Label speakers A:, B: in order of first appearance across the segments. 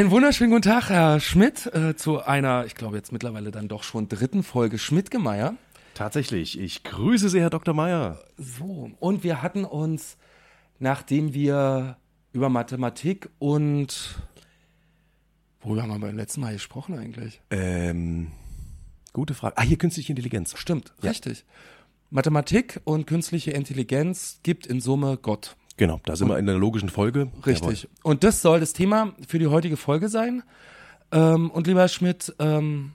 A: Einen wunderschönen guten Tag, Herr Schmidt, äh, zu einer, ich glaube jetzt mittlerweile dann doch schon dritten Folge Schmidt-Gemeier.
B: Tatsächlich. Ich grüße Sie, Herr Dr. Meier.
A: So, und wir hatten uns, nachdem wir über Mathematik und worüber haben wir beim letzten Mal gesprochen eigentlich?
B: Ähm, gute Frage. Ah, hier künstliche Intelligenz.
A: Stimmt, richtig. Mathematik und künstliche Intelligenz gibt in Summe Gott.
B: Genau, da sind wir in der logischen Folge.
A: Richtig. Und das soll das Thema für die heutige Folge sein. Ähm, und lieber Herr Schmidt, ähm,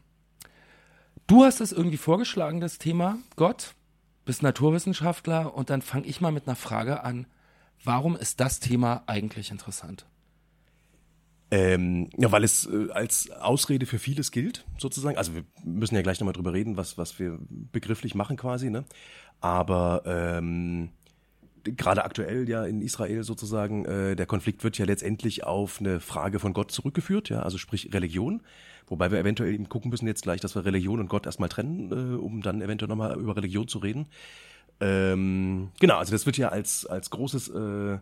A: du hast es irgendwie vorgeschlagen, das Thema Gott, bist Naturwissenschaftler und dann fange ich mal mit einer Frage an. Warum ist das Thema eigentlich interessant?
B: Ähm, ja, weil es äh, als Ausrede für vieles gilt, sozusagen. Also wir müssen ja gleich nochmal drüber reden, was, was wir begrifflich machen quasi, ne? Aber ähm, gerade aktuell ja in Israel sozusagen, äh, der Konflikt wird ja letztendlich auf eine Frage von Gott zurückgeführt, ja, also sprich Religion. Wobei wir eventuell eben gucken müssen jetzt gleich, dass wir Religion und Gott erstmal trennen, äh, um dann eventuell nochmal über Religion zu reden. Ähm, genau, also das wird ja als, als großes, äh,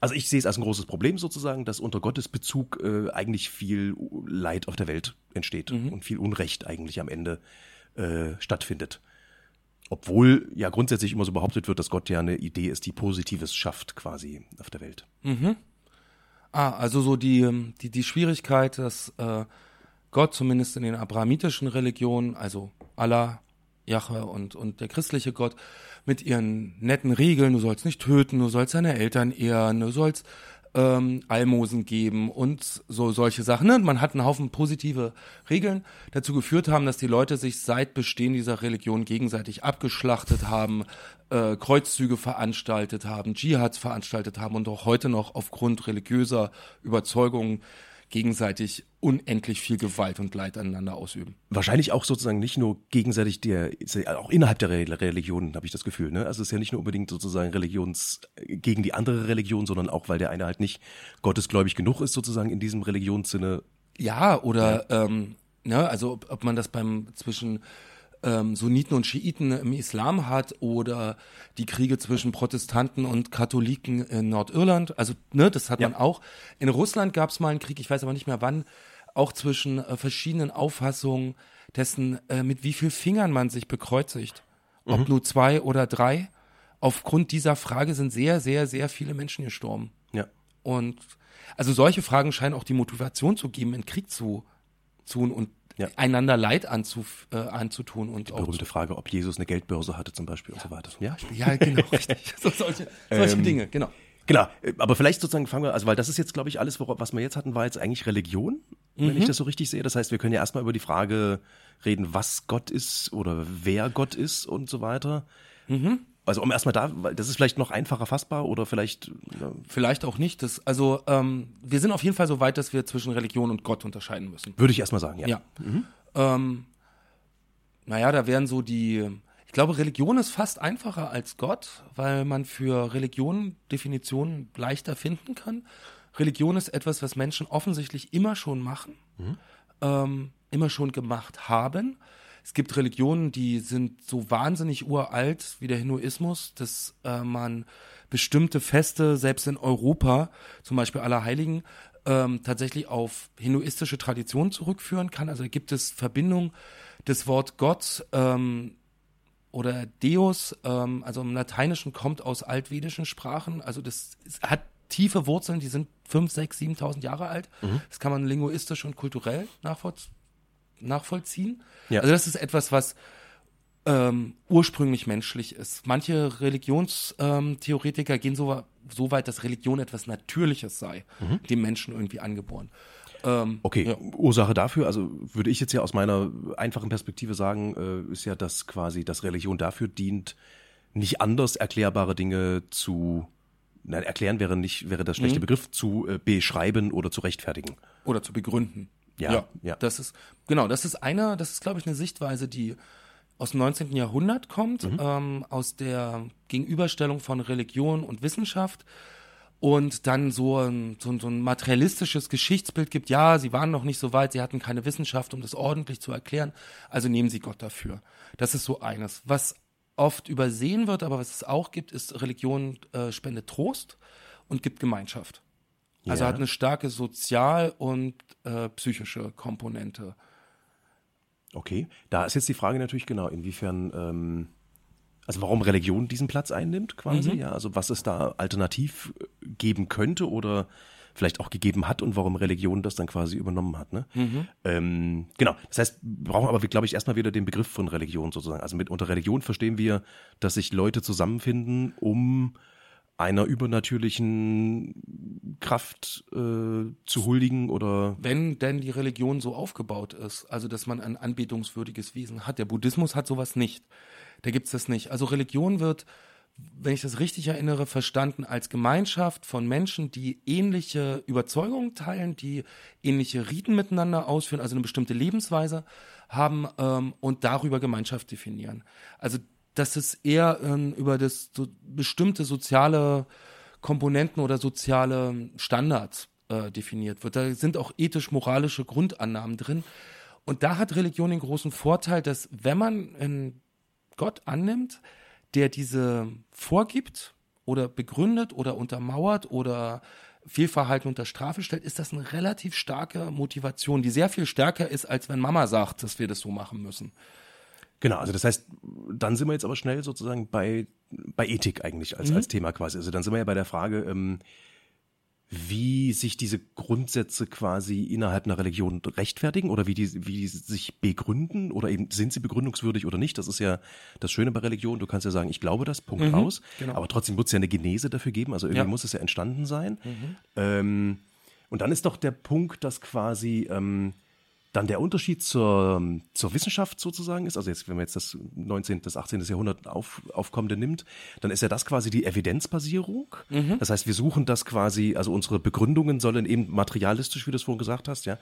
B: also ich sehe es als ein großes Problem sozusagen, dass unter Gottes Bezug äh, eigentlich viel Leid auf der Welt entsteht mhm. und viel Unrecht eigentlich am Ende äh, stattfindet. Obwohl ja grundsätzlich immer so behauptet wird, dass Gott ja eine Idee ist, die Positives schafft quasi auf der Welt.
A: Mhm. Ah, also so die, die, die Schwierigkeit, dass äh, Gott zumindest in den abrahamitischen Religionen, also Allah, Jahwe und, und der christliche Gott, mit ihren netten Regeln, du sollst nicht töten, du sollst deine Eltern ehren, du sollst ähm, Almosen geben und so solche Sachen. Ne? Man hat einen Haufen positive Regeln dazu geführt haben, dass die Leute sich seit Bestehen dieser Religion gegenseitig abgeschlachtet haben, äh, Kreuzzüge veranstaltet haben, Dschihads veranstaltet haben und auch heute noch aufgrund religiöser Überzeugungen gegenseitig unendlich viel Gewalt und Leid aneinander ausüben.
B: Wahrscheinlich auch sozusagen nicht nur gegenseitig der, auch innerhalb der Religionen habe ich das Gefühl. Ne? Also es ist ja nicht nur unbedingt sozusagen Religions gegen die andere Religion, sondern auch, weil der eine halt nicht gottesgläubig genug ist sozusagen in diesem Religionssinne.
A: Ja, oder ja. Ähm, ne, also ob, ob man das beim zwischen ähm, Sunniten und Schiiten im Islam hat oder die Kriege zwischen Protestanten und Katholiken in Nordirland. Also, ne, das hat ja. man auch. In Russland gab es mal einen Krieg, ich weiß aber nicht mehr wann, auch zwischen äh, verschiedenen Auffassungen dessen, äh, mit wie viel Fingern man sich bekreuzigt. Ob mhm. nur zwei oder drei. Aufgrund dieser Frage sind sehr, sehr, sehr viele Menschen gestorben.
B: Ja.
A: Und also solche Fragen scheinen auch die Motivation zu geben, in Krieg zu tun und ja. einander Leid anzuf, äh, anzutun. Und
B: die berühmte Frage, ob Jesus eine Geldbörse hatte zum Beispiel ja. und so weiter.
A: Ja, ja genau, richtig. So, solche solche ähm, Dinge, genau.
B: Genau, aber vielleicht sozusagen fangen wir, also weil das ist jetzt, glaube ich, alles, was wir jetzt hatten, war jetzt eigentlich Religion, wenn mhm. ich das so richtig sehe. Das heißt, wir können ja erstmal über die Frage reden, was Gott ist oder wer Gott ist und so weiter. Mhm. Also um erstmal da, weil das ist vielleicht noch einfacher fassbar oder vielleicht.
A: Ja. Vielleicht auch nicht. Das, also ähm, wir sind auf jeden Fall so weit, dass wir zwischen Religion und Gott unterscheiden müssen.
B: Würde ich erstmal sagen, ja.
A: Ja. Mhm. Ähm, naja, da wären so die. Ich glaube, Religion ist fast einfacher als Gott, weil man für Religion Definitionen leichter finden kann. Religion ist etwas, was Menschen offensichtlich immer schon machen, mhm. ähm, immer schon gemacht haben es gibt Religionen, die sind so wahnsinnig uralt wie der Hinduismus, dass äh, man bestimmte Feste, selbst in Europa, zum Beispiel Allerheiligen, ähm, tatsächlich auf hinduistische Traditionen zurückführen kann. Also gibt es Verbindung des Wort Gott ähm, oder Deus, ähm, also im Lateinischen kommt aus altvedischen Sprachen. Also das hat tiefe Wurzeln, die sind fünf, sechs, siebentausend Jahre alt. Mhm. Das kann man linguistisch und kulturell nachvollziehen nachvollziehen. Ja. Also das ist etwas, was ähm, ursprünglich menschlich ist. Manche Religionstheoretiker ähm, gehen so, so weit, dass Religion etwas Natürliches sei, mhm. dem Menschen irgendwie angeboren.
B: Ähm, okay, ja. Ursache dafür, also würde ich jetzt ja aus meiner einfachen Perspektive sagen, äh, ist ja, dass quasi das Religion dafür dient, nicht anders erklärbare Dinge zu Nein, erklären wäre nicht, wäre das schlechte mhm. Begriff, zu äh, beschreiben oder zu rechtfertigen.
A: Oder zu begründen.
B: Ja, ja, ja.
A: Das ist, genau, das ist eine, das ist, glaube ich, eine Sichtweise, die aus dem 19. Jahrhundert kommt, mhm. ähm, aus der Gegenüberstellung von Religion und Wissenschaft und dann so ein, so, so ein materialistisches Geschichtsbild gibt, ja, sie waren noch nicht so weit, sie hatten keine Wissenschaft, um das ordentlich zu erklären, also nehmen sie Gott dafür. Das ist so eines. Was oft übersehen wird, aber was es auch gibt, ist, Religion äh, spendet Trost und gibt Gemeinschaft. Also
B: Ja.
A: hat eine starke sozial- und äh, psychische Komponente.
B: Okay, da ist jetzt die Frage natürlich genau, inwiefern, ähm, also warum Religion diesen Platz einnimmt quasi, ja, also was es da alternativ äh, geben könnte oder vielleicht auch gegeben hat und warum Religion das dann quasi übernommen hat, ne? Ähm, genau, das heißt, wir brauchen aber, glaube ich, erstmal wieder den Begriff von Religion sozusagen. Also mit unter Religion verstehen wir, dass sich Leute zusammenfinden, um einer übernatürlichen Kraft äh, zu huldigen oder
A: Wenn denn die Religion so aufgebaut ist, also dass man ein anbetungswürdiges Wesen hat. Der Buddhismus hat sowas nicht. Da gibt's das nicht. Also Religion wird, wenn ich das richtig erinnere, verstanden als Gemeinschaft von Menschen, die ähnliche Überzeugungen teilen, die ähnliche Riten miteinander ausführen, also eine bestimmte Lebensweise haben ähm, und darüber Gemeinschaft definieren. Also dass es eher ähm, über das so bestimmte soziale Komponenten oder soziale Standards äh, definiert wird. Da sind auch ethisch-moralische Grundannahmen drin. Und da hat Religion den großen Vorteil, dass wenn man einen Gott annimmt, der diese vorgibt oder begründet oder untermauert oder Fehlverhalten unter Strafe stellt, ist das eine relativ starke Motivation, die sehr viel stärker ist, als wenn Mama sagt, dass wir das so machen müssen.
B: Genau, also das heißt, dann sind wir jetzt aber schnell sozusagen bei, bei Ethik eigentlich als, als Thema quasi. Also dann sind wir ja bei der Frage, ähm, wie sich diese Grundsätze quasi innerhalb einer Religion rechtfertigen oder wie die, wie die sich begründen oder eben sind sie begründungswürdig oder nicht. Das ist ja das Schöne bei Religion. Du kannst ja sagen, ich glaube das, Punkt aus.
A: genau.
B: Aber trotzdem muss es ja eine Genese dafür geben. Also irgendwie
A: Ja.
B: muss es ja entstanden sein. Ähm, und dann ist doch der Punkt, dass quasi ähm, dann der Unterschied zur, zur Wissenschaft sozusagen ist, also jetzt, wenn man jetzt das 19., das 18. Jahrhundert auf, aufkommende nimmt, dann ist ja das quasi die Evidenzbasierung. Das heißt, wir suchen das quasi, also unsere Begründungen sollen eben materialistisch, wie du es vorhin gesagt hast, ja,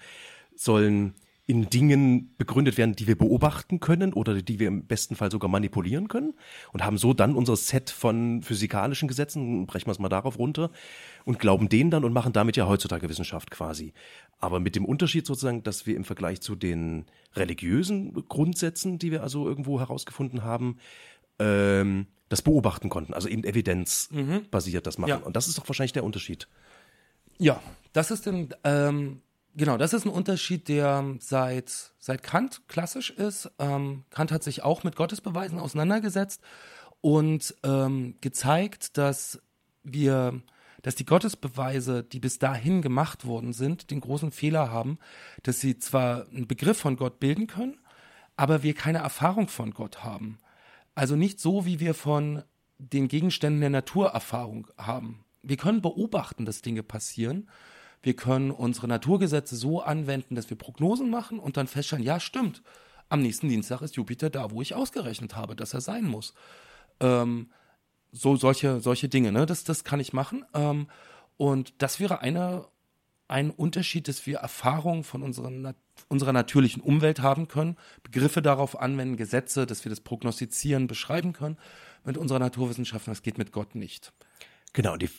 B: sollen in Dingen begründet werden, die wir beobachten können oder die wir im besten Fall sogar manipulieren können und haben so dann unser Set von physikalischen Gesetzen, brechen wir es mal darauf runter und glauben denen dann und machen damit ja heutzutage Wissenschaft quasi. Aber mit dem Unterschied sozusagen, dass wir im Vergleich zu den religiösen Grundsätzen, die wir also irgendwo herausgefunden haben, ähm, das beobachten konnten, also eben evidenzbasiert das machen.
A: Ja.
B: Und das ist doch wahrscheinlich der Unterschied.
A: Ja, das ist ein, ähm, genau, das ist ein Unterschied, der seit, seit Kant klassisch ist. Ähm, Kant hat sich auch mit Gottesbeweisen auseinandergesetzt und ähm, gezeigt, dass wir, dass die Gottesbeweise, die bis dahin gemacht worden sind, den großen Fehler haben, dass sie zwar einen Begriff von Gott bilden können, aber wir keine Erfahrung von Gott haben. Also nicht so, wie wir von den Gegenständen der Naturerfahrung haben. Wir können beobachten, dass Dinge passieren. Wir können unsere Naturgesetze so anwenden, dass wir Prognosen machen und dann feststellen, ja, stimmt. Am nächsten Dienstag ist Jupiter da, wo ich ausgerechnet habe, dass er sein muss. Ähm, so solche, solche Dinge, ne? Das, das kann ich machen. Ähm, und das wäre eine, ein Unterschied, dass wir Erfahrungen von unseren, unserer natürlichen Umwelt haben können, Begriffe darauf anwenden, Gesetze, dass wir das prognostizieren, beschreiben können. Mit unserer Naturwissenschaften, das geht mit Gott nicht.
B: Genau, die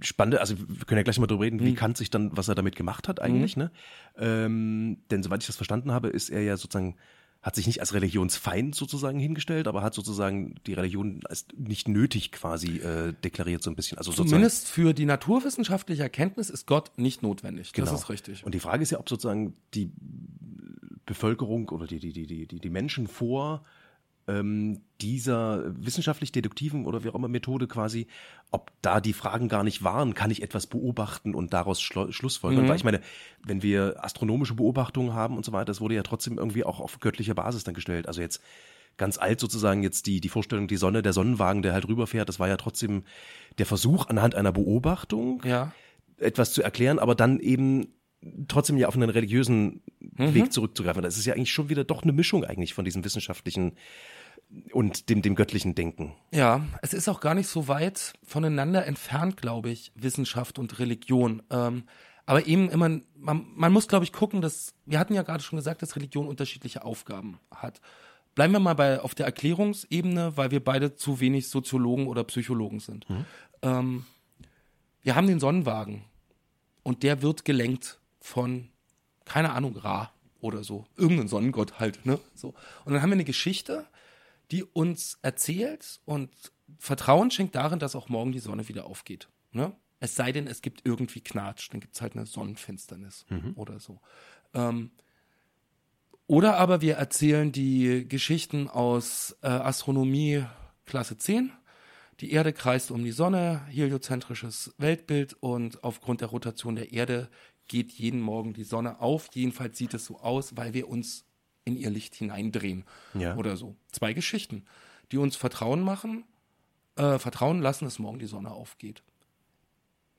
B: spannende, also wir können ja gleich mal drüber reden,
A: Mhm.
B: wie Kant sich dann, was er damit gemacht hat eigentlich, ne? Ähm, denn soweit ich das verstanden habe, ist er ja sozusagen, hat sich nicht als Religionsfeind sozusagen hingestellt, aber hat sozusagen die Religion als nicht nötig quasi äh, deklariert so ein bisschen. Also sozusagen,
A: Zumindest für die naturwissenschaftliche Erkenntnis ist Gott nicht notwendig.
B: genau.
A: Das ist richtig.
B: Und die Frage ist ja, ob sozusagen die Bevölkerung oder die, die, die, die, die Menschen vor ähm, dieser wissenschaftlich-deduktiven oder wie auch immer Methode quasi, ob da die Fragen gar nicht waren, kann ich etwas beobachten und daraus schlo- schlussfolgern? Weil ich meine, wenn wir astronomische Beobachtungen haben und so weiter, das wurde ja trotzdem irgendwie auch auf göttlicher Basis dann gestellt. Also jetzt ganz alt sozusagen jetzt die, die Vorstellung, die Sonne, der Sonnenwagen, der halt rüberfährt, das war ja trotzdem der Versuch anhand einer Beobachtung,
A: ja.
B: etwas zu erklären, aber dann eben trotzdem ja auf einen religiösen Weg zurückzugreifen. Das ist ja eigentlich schon wieder doch eine Mischung eigentlich von diesem wissenschaftlichen und dem, dem göttlichen Denken.
A: Ja, es ist auch gar nicht so weit voneinander entfernt, glaube ich, Wissenschaft und Religion. Ähm, aber eben immer, man, man muss, glaube ich, gucken, dass, wir hatten ja gerade schon gesagt, dass Religion unterschiedliche Aufgaben hat. Bleiben wir mal bei, auf der Erklärungsebene, weil wir beide zu wenig Soziologen oder Psychologen sind. Ähm, wir haben den Sonnenwagen und der wird gelenkt von, keine Ahnung, Ra oder so. Irgendein Sonnengott halt, ne? So. Und dann haben wir eine Geschichte, die uns erzählt und Vertrauen schenkt darin, dass auch morgen die Sonne wieder aufgeht. Ne? Es sei denn, es gibt irgendwie Knatsch, dann gibt es halt eine Sonnenfinsternis oder so. Ähm, oder aber wir erzählen die Geschichten aus äh, Astronomie Klasse 10. Die Erde kreist um die Sonne, heliozentrisches Weltbild und aufgrund der Rotation der Erde geht jeden Morgen die Sonne auf. Jedenfalls sieht es so aus, weil wir uns in ihr Licht hineindrehen
B: Ja.
A: oder so. Zwei Geschichten, die uns Vertrauen machen, äh, Vertrauen lassen, dass morgen die Sonne aufgeht.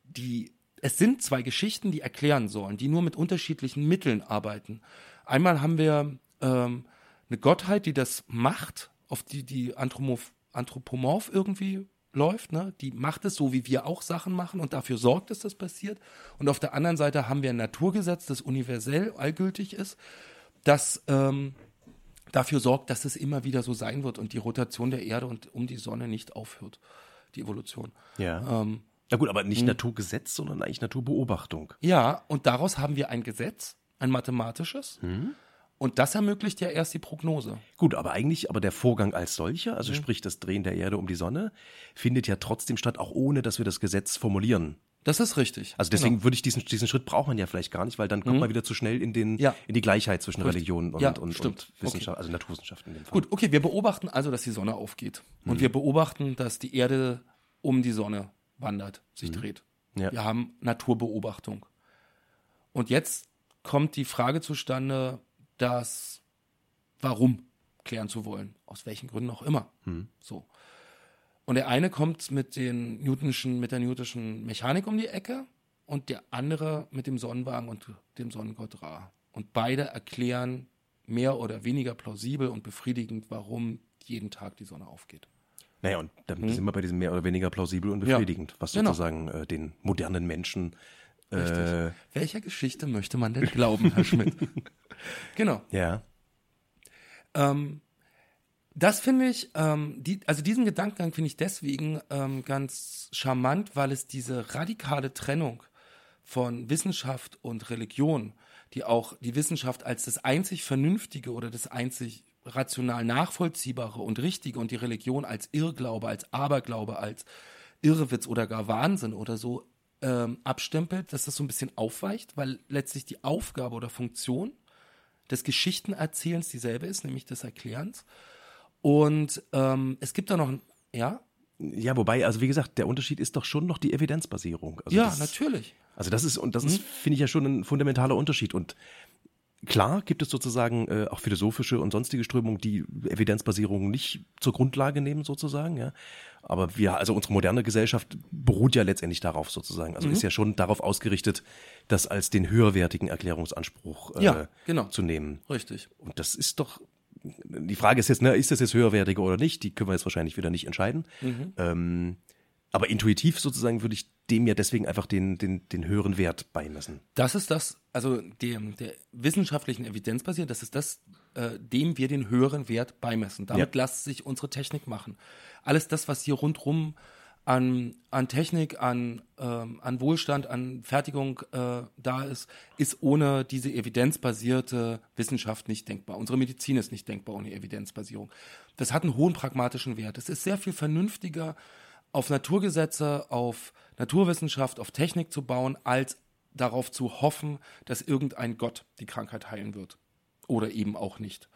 A: Die, es sind zwei Geschichten, die erklären sollen, die nur mit unterschiedlichen Mitteln arbeiten. Einmal haben wir ähm, eine Gottheit, die das macht, auf die die Anthropomorph, Anthropomorph irgendwie läuft, ne? Die macht es so, wie wir auch Sachen machen und dafür sorgt, dass das passiert. Und auf der anderen Seite haben wir ein Naturgesetz, das universell allgültig ist, das ähm, dafür sorgt, dass es immer wieder so sein wird und die Rotation der Erde und um die Sonne nicht aufhört, die Evolution.
B: Ja.
A: Ähm,
B: Na gut, aber nicht Naturgesetz, sondern eigentlich Naturbeobachtung.
A: ja, und daraus haben wir ein Gesetz, ein mathematisches. Und das ermöglicht ja erst die Prognose.
B: Gut, aber eigentlich, aber der Vorgang als solcher, also sprich das Drehen der Erde um die Sonne, findet ja trotzdem statt, auch ohne, dass wir das Gesetz formulieren.
A: Das ist richtig.
B: Also deswegen würde ich diesen, diesen Schritt braucht man ja vielleicht gar nicht, weil dann kommt man wieder zu schnell in den,
A: Mhm. Ja.
B: in die Gleichheit zwischen
A: Richtig.
B: Religion und,
A: Ja,
B: und, und Wissenschaft, also Naturwissenschaften.
A: Gut, okay, wir beobachten also, dass die Sonne aufgeht. Und wir beobachten, dass die Erde um die Sonne wandert, sich dreht.
B: Ja.
A: Wir haben Naturbeobachtung. Und jetzt kommt die Frage zustande, das Warum klären zu wollen. Aus welchen Gründen auch immer. So. Und der eine kommt mit den Newtonschen, mit der Newtonschen Mechanik um die Ecke und der andere mit dem Sonnenwagen und dem Sonnengott Ra. Und beide erklären mehr oder weniger plausibel und befriedigend, warum jeden Tag die Sonne aufgeht.
B: Naja, und dann sind wir bei diesem mehr oder weniger plausibel und
A: Mhm. Ja,
B: befriedigend, was
A: genau.
B: sozusagen äh, den modernen Menschen äh,
A: Welcher Geschichte möchte man denn glauben, Herr Schmidt? genau.
B: ja.
A: Ähm, das finde ich, ähm, die, also diesen Gedankengang finde ich deswegen ähm, ganz charmant, weil es diese radikale Trennung von Wissenschaft und Religion, die auch die Wissenschaft als das einzig Vernünftige oder das einzig rational Nachvollziehbare und Richtige und die Religion als Irrglaube, als Aberglaube, als Irrwitz oder gar Wahnsinn oder so ähm, abstempelt, dass das so ein bisschen aufweicht, weil letztlich die Aufgabe oder Funktion des Geschichtenerzählens dieselbe ist, nämlich des Erklärens. Und ähm, es gibt da noch ein, ja,
B: Ja, wobei, also wie gesagt, der Unterschied ist doch schon noch die Evidenzbasierung. Also
A: ja,
B: das,
A: natürlich.
B: Also das ist, und das
A: Mhm.
B: ist, finde ich ja schon ein fundamentaler Unterschied. Und klar gibt es sozusagen äh, auch philosophische und sonstige Strömungen, die Evidenzbasierung nicht zur Grundlage nehmen, sozusagen, ja. Aber wir, also unsere moderne Gesellschaft beruht ja letztendlich darauf sozusagen.
A: Mhm.
B: Also ist ja schon darauf ausgerichtet, das als den höherwertigen Erklärungsanspruch äh,
A: Ja, genau.
B: zu nehmen.
A: Richtig.
B: Und das ist doch, die Frage ist jetzt, ne, ist das jetzt höherwertiger oder nicht? Die können wir jetzt wahrscheinlich wieder nicht entscheiden. Ähm, aber intuitiv sozusagen würde ich dem ja deswegen einfach den, den, den höheren Wert beimessen.
A: Das ist das, also dem, der wissenschaftlichen Evidenz basiert, das ist das, äh, dem wir den höheren Wert beimessen. Damit
B: Ja.
A: lässt sich unsere Technik machen. Alles das, was hier rundrum an, an Technik, an, ähm, an Wohlstand, an Fertigung äh, da ist, ist ohne diese evidenzbasierte Wissenschaft nicht denkbar. Unsere Medizin ist nicht denkbar ohne Evidenzbasierung. Das hat einen hohen pragmatischen Wert. Es ist sehr viel vernünftiger, auf Naturgesetze, auf Naturwissenschaft, auf Technik zu bauen, als darauf zu hoffen, dass irgendein Gott die Krankheit heilen wird. Oder eben auch nicht.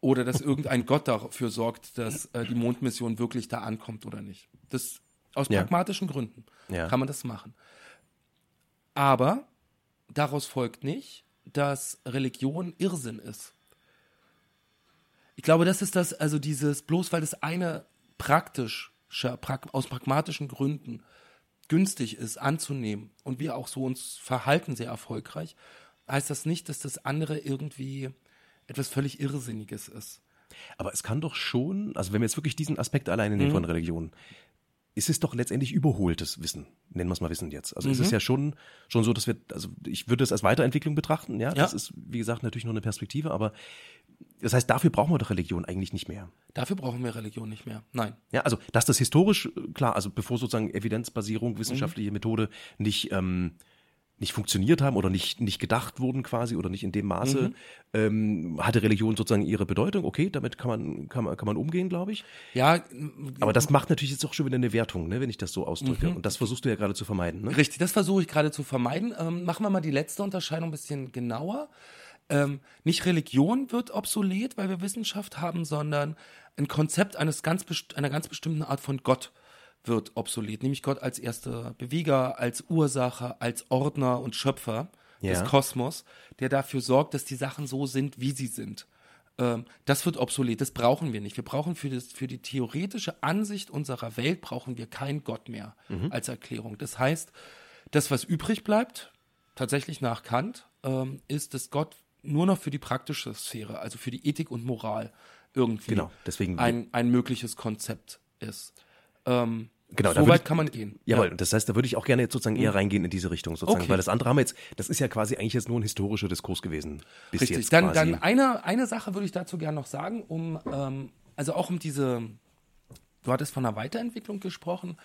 A: Oder dass irgendein Gott dafür sorgt, dass äh, die Mondmission wirklich da ankommt oder nicht. Das aus
B: Ja.
A: pragmatischen Gründen
B: Ja.
A: kann man das machen. Aber daraus folgt nicht, dass Religion Irrsinn ist. Ich glaube, das ist das, also dieses, bloß weil das eine praktisch, aus pragmatischen Gründen günstig ist anzunehmen und wir auch so uns verhalten sehr erfolgreich, heißt das nicht, dass das andere irgendwie etwas völlig Irrsinniges ist.
B: Aber es kann doch schon, also wenn wir jetzt wirklich diesen Aspekt alleine
A: Mhm.
B: nehmen von Religion, ist es doch letztendlich überholtes Wissen. Nennen wir es mal Wissen jetzt. Also ist
A: Mhm.
B: es ja schon, schon so, dass wir, also ich würde es als Weiterentwicklung betrachten, ja. Das
A: Ja.
B: ist, wie gesagt, natürlich nur eine Perspektive, aber das heißt, dafür brauchen wir doch Religion eigentlich nicht mehr.
A: Dafür brauchen wir Religion nicht mehr. Nein.
B: Ja, also dass das historisch, äh, klar, also bevor sozusagen Evidenzbasierung, wissenschaftliche Methode nicht, ähm, nicht funktioniert haben oder nicht, nicht gedacht wurden quasi oder nicht in dem Maße, mhm. ähm, hatte Religion sozusagen ihre Bedeutung. Okay, damit kann man, kann man, kann man umgehen, glaube ich.
A: Ja.
B: Aber das macht natürlich jetzt auch schon wieder eine Wertung, ne, wenn ich das so ausdrücke. Mhm. Und das versuchst du ja gerade zu vermeiden. Ne?
A: Richtig, das versuche ich gerade zu vermeiden. Ähm, machen wir mal die letzte Unterscheidung ein bisschen genauer. Ähm, nicht Religion wird obsolet, weil wir Wissenschaft haben, sondern ein Konzept eines ganz einer ganz bestimmten Art von Gott wird obsolet, nämlich Gott als erster Beweger, als Ursache, als Ordner und Schöpfer ja. des Kosmos, der dafür sorgt, dass die Sachen so sind, wie sie sind. Ähm, das wird obsolet, das brauchen wir nicht. Wir brauchen für, das, für die theoretische Ansicht unserer Welt brauchen wir keinen Gott mehr mhm. als Erklärung. Das heißt, das, was übrig bleibt, tatsächlich nach Kant, ähm, ist, dass Gott nur noch für die praktische Sphäre, also für die Ethik und Moral irgendwie
B: genau, deswegen
A: ein, ein mögliches Konzept ist. Ähm, Genau, so weit ich, kann man gehen.
B: Jawohl, ja. das heißt, da würde ich auch gerne jetzt sozusagen eher mhm. reingehen in diese Richtung sozusagen, okay. weil das andere haben wir jetzt, das ist ja quasi eigentlich jetzt nur ein historischer Diskurs gewesen.
A: Bis Richtig, jetzt dann, dann eine, eine Sache würde ich dazu gerne noch sagen, um, ähm, also auch um diese, du hattest von einer Weiterentwicklung gesprochen,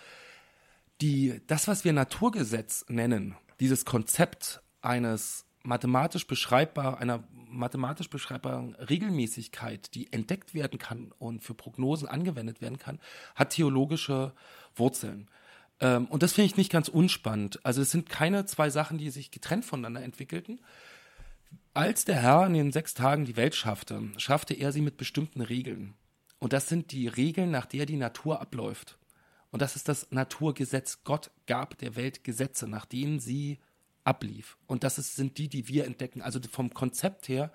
A: die, das, was wir Naturgesetz nennen, dieses Konzept eines mathematisch beschreibbar, einer mathematisch beschreibbaren Regelmäßigkeit, die entdeckt werden kann und für Prognosen angewendet werden kann, hat theologische Wurzeln. Ähm, und das finde ich nicht ganz unspannend. Also es sind keine zwei Sachen, die sich getrennt voneinander entwickelten. Als der Herr in den sechs Tagen die Welt schaffte, schaffte er sie mit bestimmten Regeln. Und das sind die Regeln, nach der die Natur abläuft. Und das ist das Naturgesetz. Gott gab der Welt Gesetze, nach denen sie ablief. Und das ist, sind die, die wir entdecken. Also vom Konzept her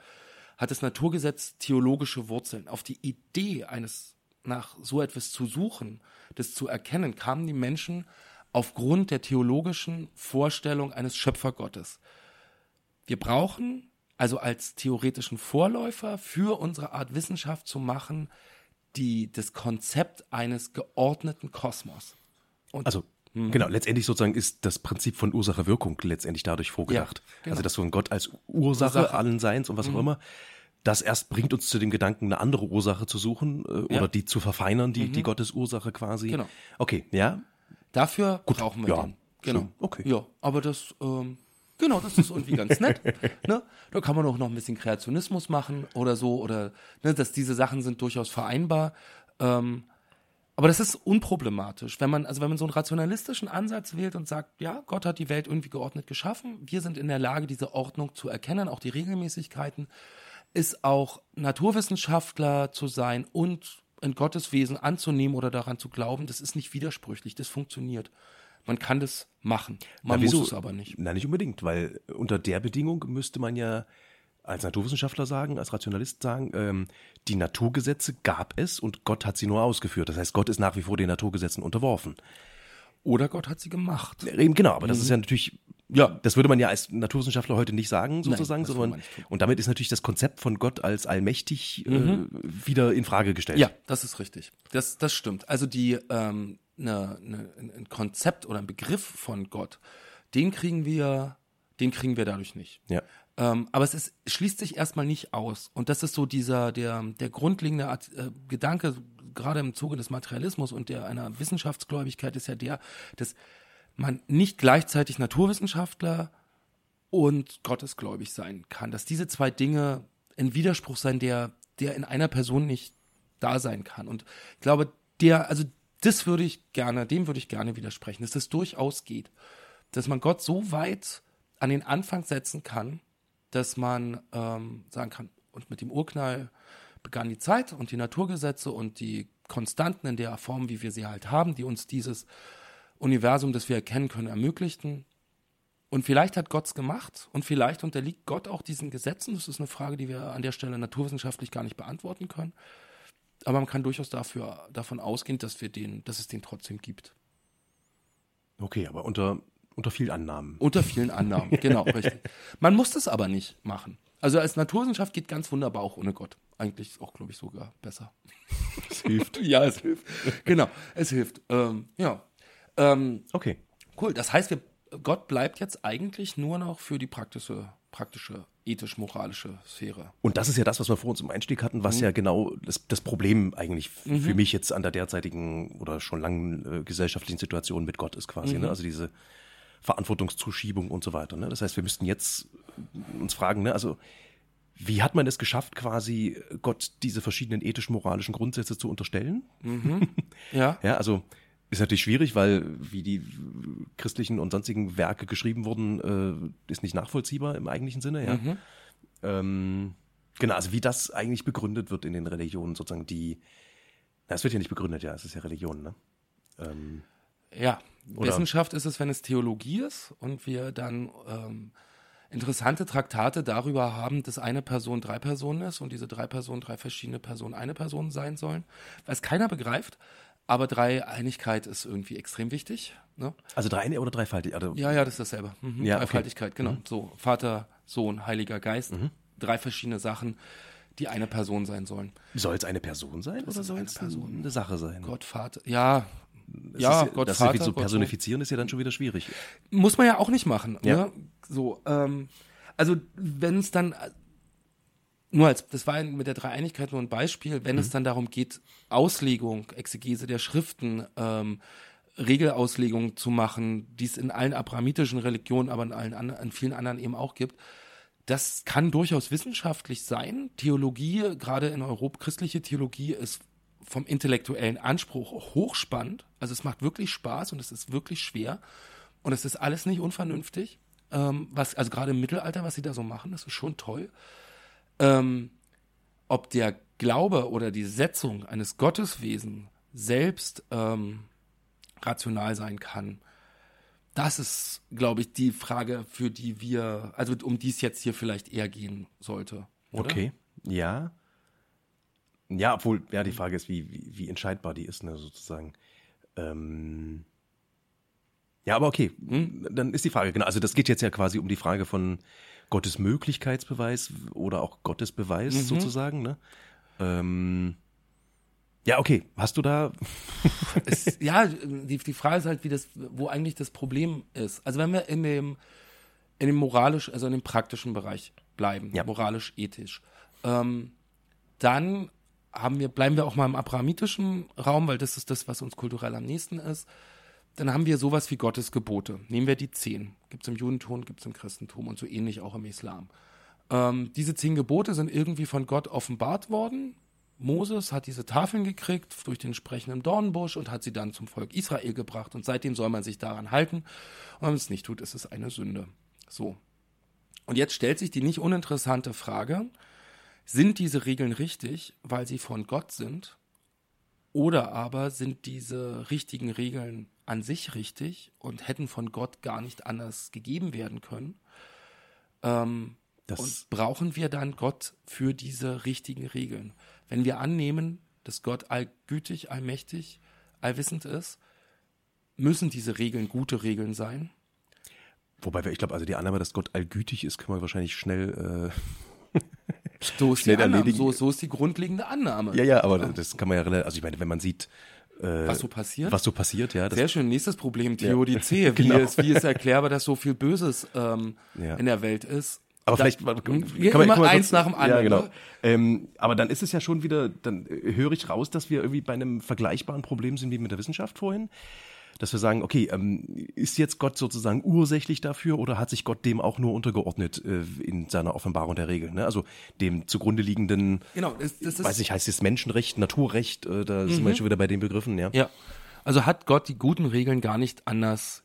A: hat das Naturgesetz theologische Wurzeln. Auf die Idee eines nach so etwas zu suchen, das zu erkennen, kamen die Menschen aufgrund der theologischen Vorstellung eines Schöpfergottes. Wir brauchen also als theoretischen Vorläufer für unsere Art Wissenschaft zu machen, die das Konzept eines geordneten Kosmos.
B: Und also Mhm. Genau, letztendlich sozusagen ist das Prinzip von Ursache-Wirkung letztendlich dadurch vorgedacht. Ja, genau. Also dass so ein Gott als Ursache, Ursache. allen Seins und was mhm. auch immer, das erst bringt uns zu dem Gedanken, eine andere Ursache zu suchen äh, ja. oder die zu verfeinern, die, mhm. die Gottesursache quasi.
A: Genau.
B: Okay, ja.
A: Dafür Gut, brauchen wir ja. den. Genau. So, okay. Ja, aber das, ähm, genau, das ist irgendwie ganz nett. Ne? Da kann man auch noch ein bisschen Kreationismus machen oder so, oder ne, dass diese Sachen sind durchaus vereinbar. Ähm, aber das ist unproblematisch, wenn man, also wenn man so einen rationalistischen Ansatz wählt und sagt, ja, Gott hat die Welt irgendwie geordnet geschaffen, wir sind in der Lage, diese Ordnung zu erkennen, auch die Regelmäßigkeiten, ist auch Naturwissenschaftler zu sein und ein Gotteswesen anzunehmen oder daran zu glauben, das ist nicht widersprüchlich, das funktioniert. Man kann das machen. Man
B: Na,
A: muss es aber nicht.
B: Nein, nicht unbedingt, weil unter der Bedingung müsste man ja als Naturwissenschaftler sagen, als Rationalist sagen, ähm, die Naturgesetze gab es und Gott hat sie nur ausgeführt. Das heißt, Gott ist nach wie vor den Naturgesetzen unterworfen.
A: Oder Gott hat sie gemacht.
B: Eben genau, aber das mhm. ist ja natürlich, ja, das würde man ja als Naturwissenschaftler heute nicht sagen, sozusagen, Nein, sondern und damit ist natürlich das Konzept von Gott als allmächtig äh, mhm. äh, wieder in Frage gestellt.
A: Ja, das ist richtig. Das, das stimmt. Also die ähm, ne, ne, ein Konzept oder ein Begriff von Gott, den kriegen wir, den kriegen wir dadurch nicht.
B: Ja.
A: Ähm, aber es ist, schließt sich erstmal nicht aus. Und das ist so dieser, der, der grundlegende Art, äh, Gedanke, gerade im Zuge des Materialismus und der einer Wissenschaftsgläubigkeit ist ja der, dass man nicht gleichzeitig Naturwissenschaftler und gottesgläubig sein kann. Dass diese zwei Dinge ein Widerspruch sein, der, der in einer Person nicht da sein kann. Und ich glaube, der, also das würde ich gerne, dem würde ich gerne widersprechen, dass das durchaus geht. Dass man Gott so weit an den Anfang setzen kann, dass man ähm, sagen kann, und mit dem Urknall begann die Zeit und die Naturgesetze und die Konstanten in der Form, wie wir sie halt haben, die uns dieses Universum, das wir erkennen können, ermöglichten. Und vielleicht hat Gott es gemacht und vielleicht unterliegt Gott auch diesen Gesetzen. Das ist eine Frage, die wir an der Stelle naturwissenschaftlich gar nicht beantworten können. Aber man kann durchaus dafür, davon ausgehen, dass, wir den, dass es den trotzdem gibt.
B: Okay, aber unter unter vielen Annahmen.
A: Unter vielen Annahmen, genau, richtig. Man muss das aber nicht machen. Also als Naturwissenschaft geht ganz wunderbar auch ohne Gott. Eigentlich auch, glaube ich, sogar besser.
B: Es hilft.
A: ja, es hilft. Genau, es hilft. Ähm, ja. Ähm,
B: okay.
A: Cool. Das heißt, wir, Gott bleibt jetzt eigentlich nur noch für die praktische, praktische ethisch-moralische Sphäre.
B: Und das ist ja das, was wir vor uns im Einstieg hatten, was mhm. ja genau das, das Problem eigentlich mhm. für mich jetzt an der derzeitigen oder schon langen äh, gesellschaftlichen Situation mit Gott ist quasi. Ne? Mhm. Ne? Also diese Verantwortungszuschiebung und so weiter. Ne? Das heißt, wir müssten jetzt uns fragen, ne, also wie hat man es geschafft, quasi Gott diese verschiedenen ethisch-moralischen Grundsätze zu unterstellen?
A: Mhm. Ja.
B: ja, also ist natürlich schwierig, weil wie die christlichen und sonstigen Werke geschrieben wurden, äh, ist nicht nachvollziehbar im eigentlichen Sinne. Ja.
A: Mhm.
B: Ähm, genau, also wie das eigentlich begründet wird in den Religionen, sozusagen die. Na, es wird ja nicht begründet, ja, es ist ja Religion, ne? Ähm,
A: Ja,
B: Oder-
A: Wissenschaft ist es, wenn es Theologie ist und wir dann ähm, interessante Traktate darüber haben, dass eine Person drei Personen ist und diese drei Personen drei verschiedene Personen eine Person sein sollen, was keiner begreift. Aber Dreieinigkeit ist irgendwie extrem wichtig. Ne?
B: also drei oder dreifaltig? Also,
A: Ja, ja, das ist dasselbe. Mhm.
B: Ja, okay.
A: Dreifaltigkeit, genau. So, Vater, Sohn, Heiliger Geist. Drei verschiedene Sachen, die eine Person sein sollen.
B: Soll es eine Person sein oder
A: ist
B: soll
A: eine
B: es
A: Person.
B: eine Sache sein?
A: Gott, Vater, ja. Ja,
B: ist,
A: Gott,
B: das
A: Vater,
B: zu
A: Gott,
B: personifizieren ist ja dann schon wieder schwierig.
A: Muss man ja auch nicht machen.
B: Ja.
A: Ne? So, ähm, also wenn es dann nur als das war mit der Dreieinigkeit nur ein Beispiel, wenn
B: Mhm.
A: es dann darum geht, Auslegung, Exegese der Schriften, ähm, Regelauslegung zu machen, die es in allen abrahamitischen Religionen, aber in allen in vielen anderen eben auch gibt. Das kann durchaus wissenschaftlich sein. Theologie, gerade in Europa, christliche Theologie ist vom intellektuellen Anspruch hochspannend. Also es macht wirklich Spaß und es ist wirklich schwer. Und es ist alles nicht unvernünftig. Ähm, was, also gerade im Mittelalter, was sie da so machen, das ist schon toll. Ähm, ob der Glaube oder die Setzung eines Gotteswesen selbst ähm, rational sein kann, das ist, glaube ich, die Frage, für die wir, also um die es jetzt hier vielleicht eher gehen sollte. Oder?
B: Okay, ja. Ja, obwohl, ja, die Frage ist, wie, wie, wie entscheidbar die ist, ne, sozusagen. Ähm, ja, aber okay, dann ist die Frage, genau, also das geht jetzt ja quasi um die Frage von Gottes Möglichkeitsbeweis oder auch Gottes Beweis sozusagen, ne? Ähm, ja, okay, hast du da,
A: es, ja, die, die Frage ist halt, wie das, wo eigentlich das Problem ist. Also wenn wir in dem, in dem moralisch, also in dem praktischen Bereich bleiben,
B: Ja.
A: moralisch, ethisch, ähm, dann haben wir, bleiben wir auch mal im abrahamitischen Raum, weil das ist das, was uns kulturell am nächsten ist. Dann haben wir sowas wie Gottes Gebote. Nehmen wir die zehn. Gibt es im Judentum, gibt es im Christentum und so ähnlich auch im Islam. Ähm, diese zehn Gebote sind irgendwie von Gott offenbart worden. Moses hat diese Tafeln gekriegt durch den sprechenden Dornbusch und hat sie dann zum Volk Israel gebracht. Und seitdem soll man sich daran halten. Und wenn man es nicht tut, ist es eine Sünde. So. Und jetzt stellt sich die nicht uninteressante Frage, sind diese Regeln richtig, weil sie von Gott sind? Oder aber sind diese richtigen Regeln an sich richtig und hätten von Gott gar nicht anders gegeben werden können? Ähm,
B: das,
A: und brauchen wir dann Gott für diese richtigen Regeln? Wenn wir annehmen, dass Gott allgütig, allmächtig, allwissend ist, müssen diese Regeln gute Regeln sein?
B: wobei wir, ich glaube, also die Annahme, dass Gott allgütig ist, kann man wahrscheinlich schnell, äh,
A: So ist, die Annahme, so, so ist die grundlegende Annahme.
B: ja, ja, aber das kann man ja relativ, also ich meine, wenn man sieht, äh,
A: Was so passiert?
B: was so passiert, ja, das,
A: Sehr schön. Nächstes Problem, Theodizee. Wie,
B: Genau.
A: ist, wie ist erklärbar, dass so viel Böses ähm,
B: Ja.
A: in der Welt ist?
B: Aber
A: Da-
B: vielleicht kann man,
A: Ja,
B: kann man
A: immer eins nach dem anderen,
B: Ja, genau.
A: ne?
B: Ähm, aber dann ist es ja schon wieder, dann äh, höre ich raus, dass wir irgendwie bei einem vergleichbaren Problem sind wie mit der Wissenschaft vorhin. Dass wir sagen, okay, ähm, ist jetzt Gott sozusagen ursächlich dafür oder hat sich Gott dem auch nur untergeordnet äh, in seiner Offenbarung der Regeln? Ne? Also dem zugrunde liegenden,
A: Genau, das, das ist,
B: weiß nicht, heißt es Menschenrecht, Naturrecht, äh, da sind wir schon wieder bei den Begriffen, ja.
A: Ja. Also hat Gott die guten Regeln gar nicht anders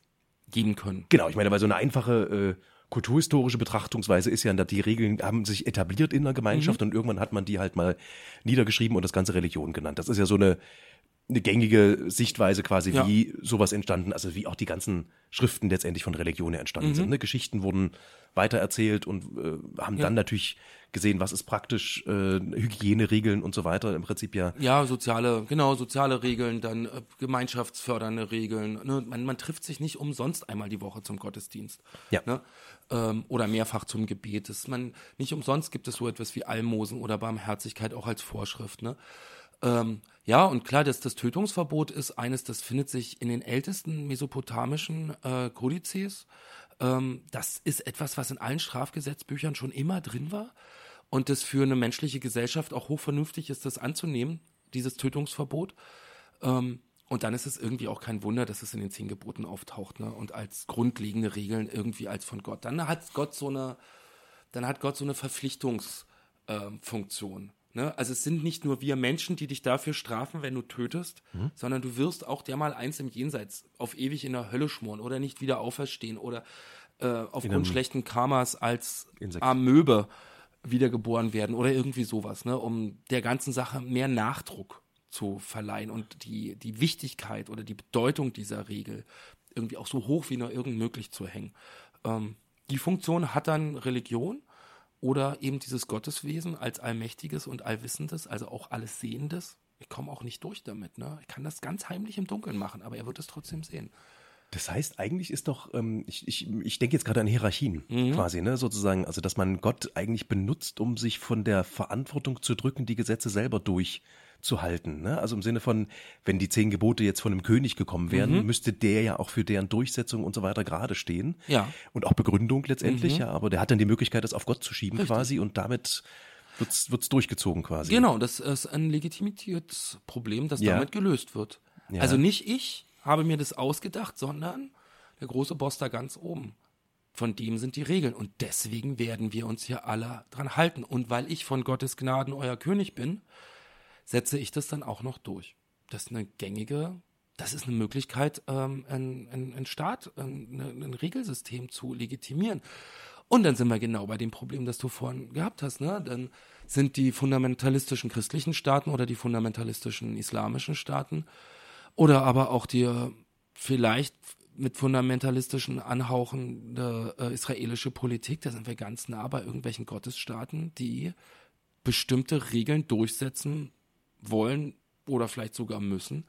A: geben können.
B: Genau, ich meine, weil so eine einfache äh, kulturhistorische Betrachtungsweise ist ja, dass die Regeln haben sich etabliert in der Gemeinschaft und irgendwann hat man die halt mal niedergeschrieben und das ganze Religion genannt. Das ist ja so eine, eine gängige Sichtweise quasi,
A: Ja.
B: wie sowas entstanden, also wie auch die ganzen Schriften letztendlich von Religionen entstanden sind. Ne? Geschichten wurden weitererzählt und äh, haben dann natürlich gesehen, was ist praktisch, äh, Hygieneregeln und so weiter, im Prinzip ja
A: Ja, soziale, genau, soziale Regeln, dann äh, gemeinschaftsfördernde Regeln. Ne? Man, man trifft sich nicht umsonst einmal die Woche zum Gottesdienst.
B: Ja.
A: Ne? Ähm, oder mehrfach zum Gebet. Das man, nicht umsonst gibt es so etwas wie Almosen oder Barmherzigkeit auch als Vorschrift. Ne? Ähm, ja, und klar, dass das Tötungsverbot ist eines, das findet sich in den ältesten mesopotamischen äh, Kodizes. Ähm, das ist etwas, was in allen Strafgesetzbüchern schon immer drin war und das für eine menschliche Gesellschaft auch hochvernünftig ist, das anzunehmen, dieses Tötungsverbot. Ähm, und dann ist es irgendwie auch kein Wunder, dass es in den zehn Geboten auftaucht, ne? Und als grundlegende Regeln irgendwie als von Gott. Dann hat Gott so eine, dann hat Gott so eine Verpflichtungsfunktion. Ähm, ne? Also es sind nicht nur wir Menschen, die dich dafür strafen, wenn du tötest, mhm. sondern du wirst auch der mal eins im Jenseits auf ewig in der Hölle schmoren oder nicht wieder auferstehen oder äh, aufgrund schlechten Karmas als Insekt. Amöbe wiedergeboren werden oder irgendwie sowas, ne? Um der ganzen Sache mehr Nachdruck zu verleihen und die, die Wichtigkeit oder die Bedeutung dieser Regel irgendwie auch so hoch wie nur irgend möglich zu hängen. Ähm, die Funktion hat dann Religion oder eben dieses Gotteswesen als Allmächtiges und Allwissendes, also auch alles Sehendes. Ich komme auch nicht durch damit. Ne? Ich kann das ganz heimlich im Dunkeln machen, aber er wird es trotzdem sehen.
B: Das heißt, eigentlich ist doch, ähm, ich, ich, ich denke jetzt gerade an Hierarchien mhm. quasi, ne, sozusagen, also dass man Gott eigentlich benutzt, um sich von der Verantwortung zu drücken, die Gesetze selber durch zu halten. Ne? Also im Sinne von, wenn die zehn Gebote jetzt von einem König gekommen wären, mhm. müsste der ja auch für deren Durchsetzung und so weiter gerade stehen.
A: Ja.
B: Und auch Begründung letztendlich, mhm. ja. Aber der hat dann die Möglichkeit, das auf Gott zu schieben Richtig. quasi und damit wird's wird's durchgezogen quasi.
A: Genau, das ist ein Legitimitätsproblem, das ja. damit gelöst wird. Ja. Also nicht ich habe mir das ausgedacht, sondern der große Boss da ganz oben. Von dem sind die Regeln. Und deswegen werden wir uns hier alle dran halten. Und weil ich von Gottes Gnaden euer König bin, setze ich das dann auch noch durch. Das ist eine gängige, das ist eine Möglichkeit, ähm, ein, ein, ein Staat, ein, ein Regelsystem zu legitimieren. Und dann sind wir genau bei dem Problem, das du vorhin gehabt hast. Ne? Dann sind die fundamentalistischen christlichen Staaten oder die fundamentalistischen islamischen Staaten oder aber auch die vielleicht mit fundamentalistischen Anhauchen der äh, israelische Politik, da sind wir ganz nah bei irgendwelchen Gottesstaaten, die bestimmte Regeln durchsetzen wollen oder vielleicht sogar müssen,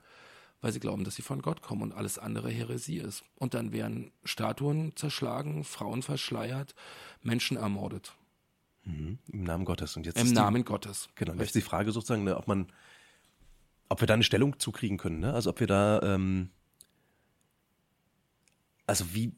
A: weil sie glauben, dass sie von Gott kommen und alles andere Häresie ist. Und dann werden Statuen zerschlagen, Frauen verschleiert, Menschen ermordet.
B: Mhm. Im Namen Gottes. Und jetzt
A: Im Namen die, Gottes.
B: Genau. Jetzt ist die Frage sozusagen, ne, ob man, ob wir da eine Stellung zukriegen können. Ne? Also ob wir da, ähm, also wie,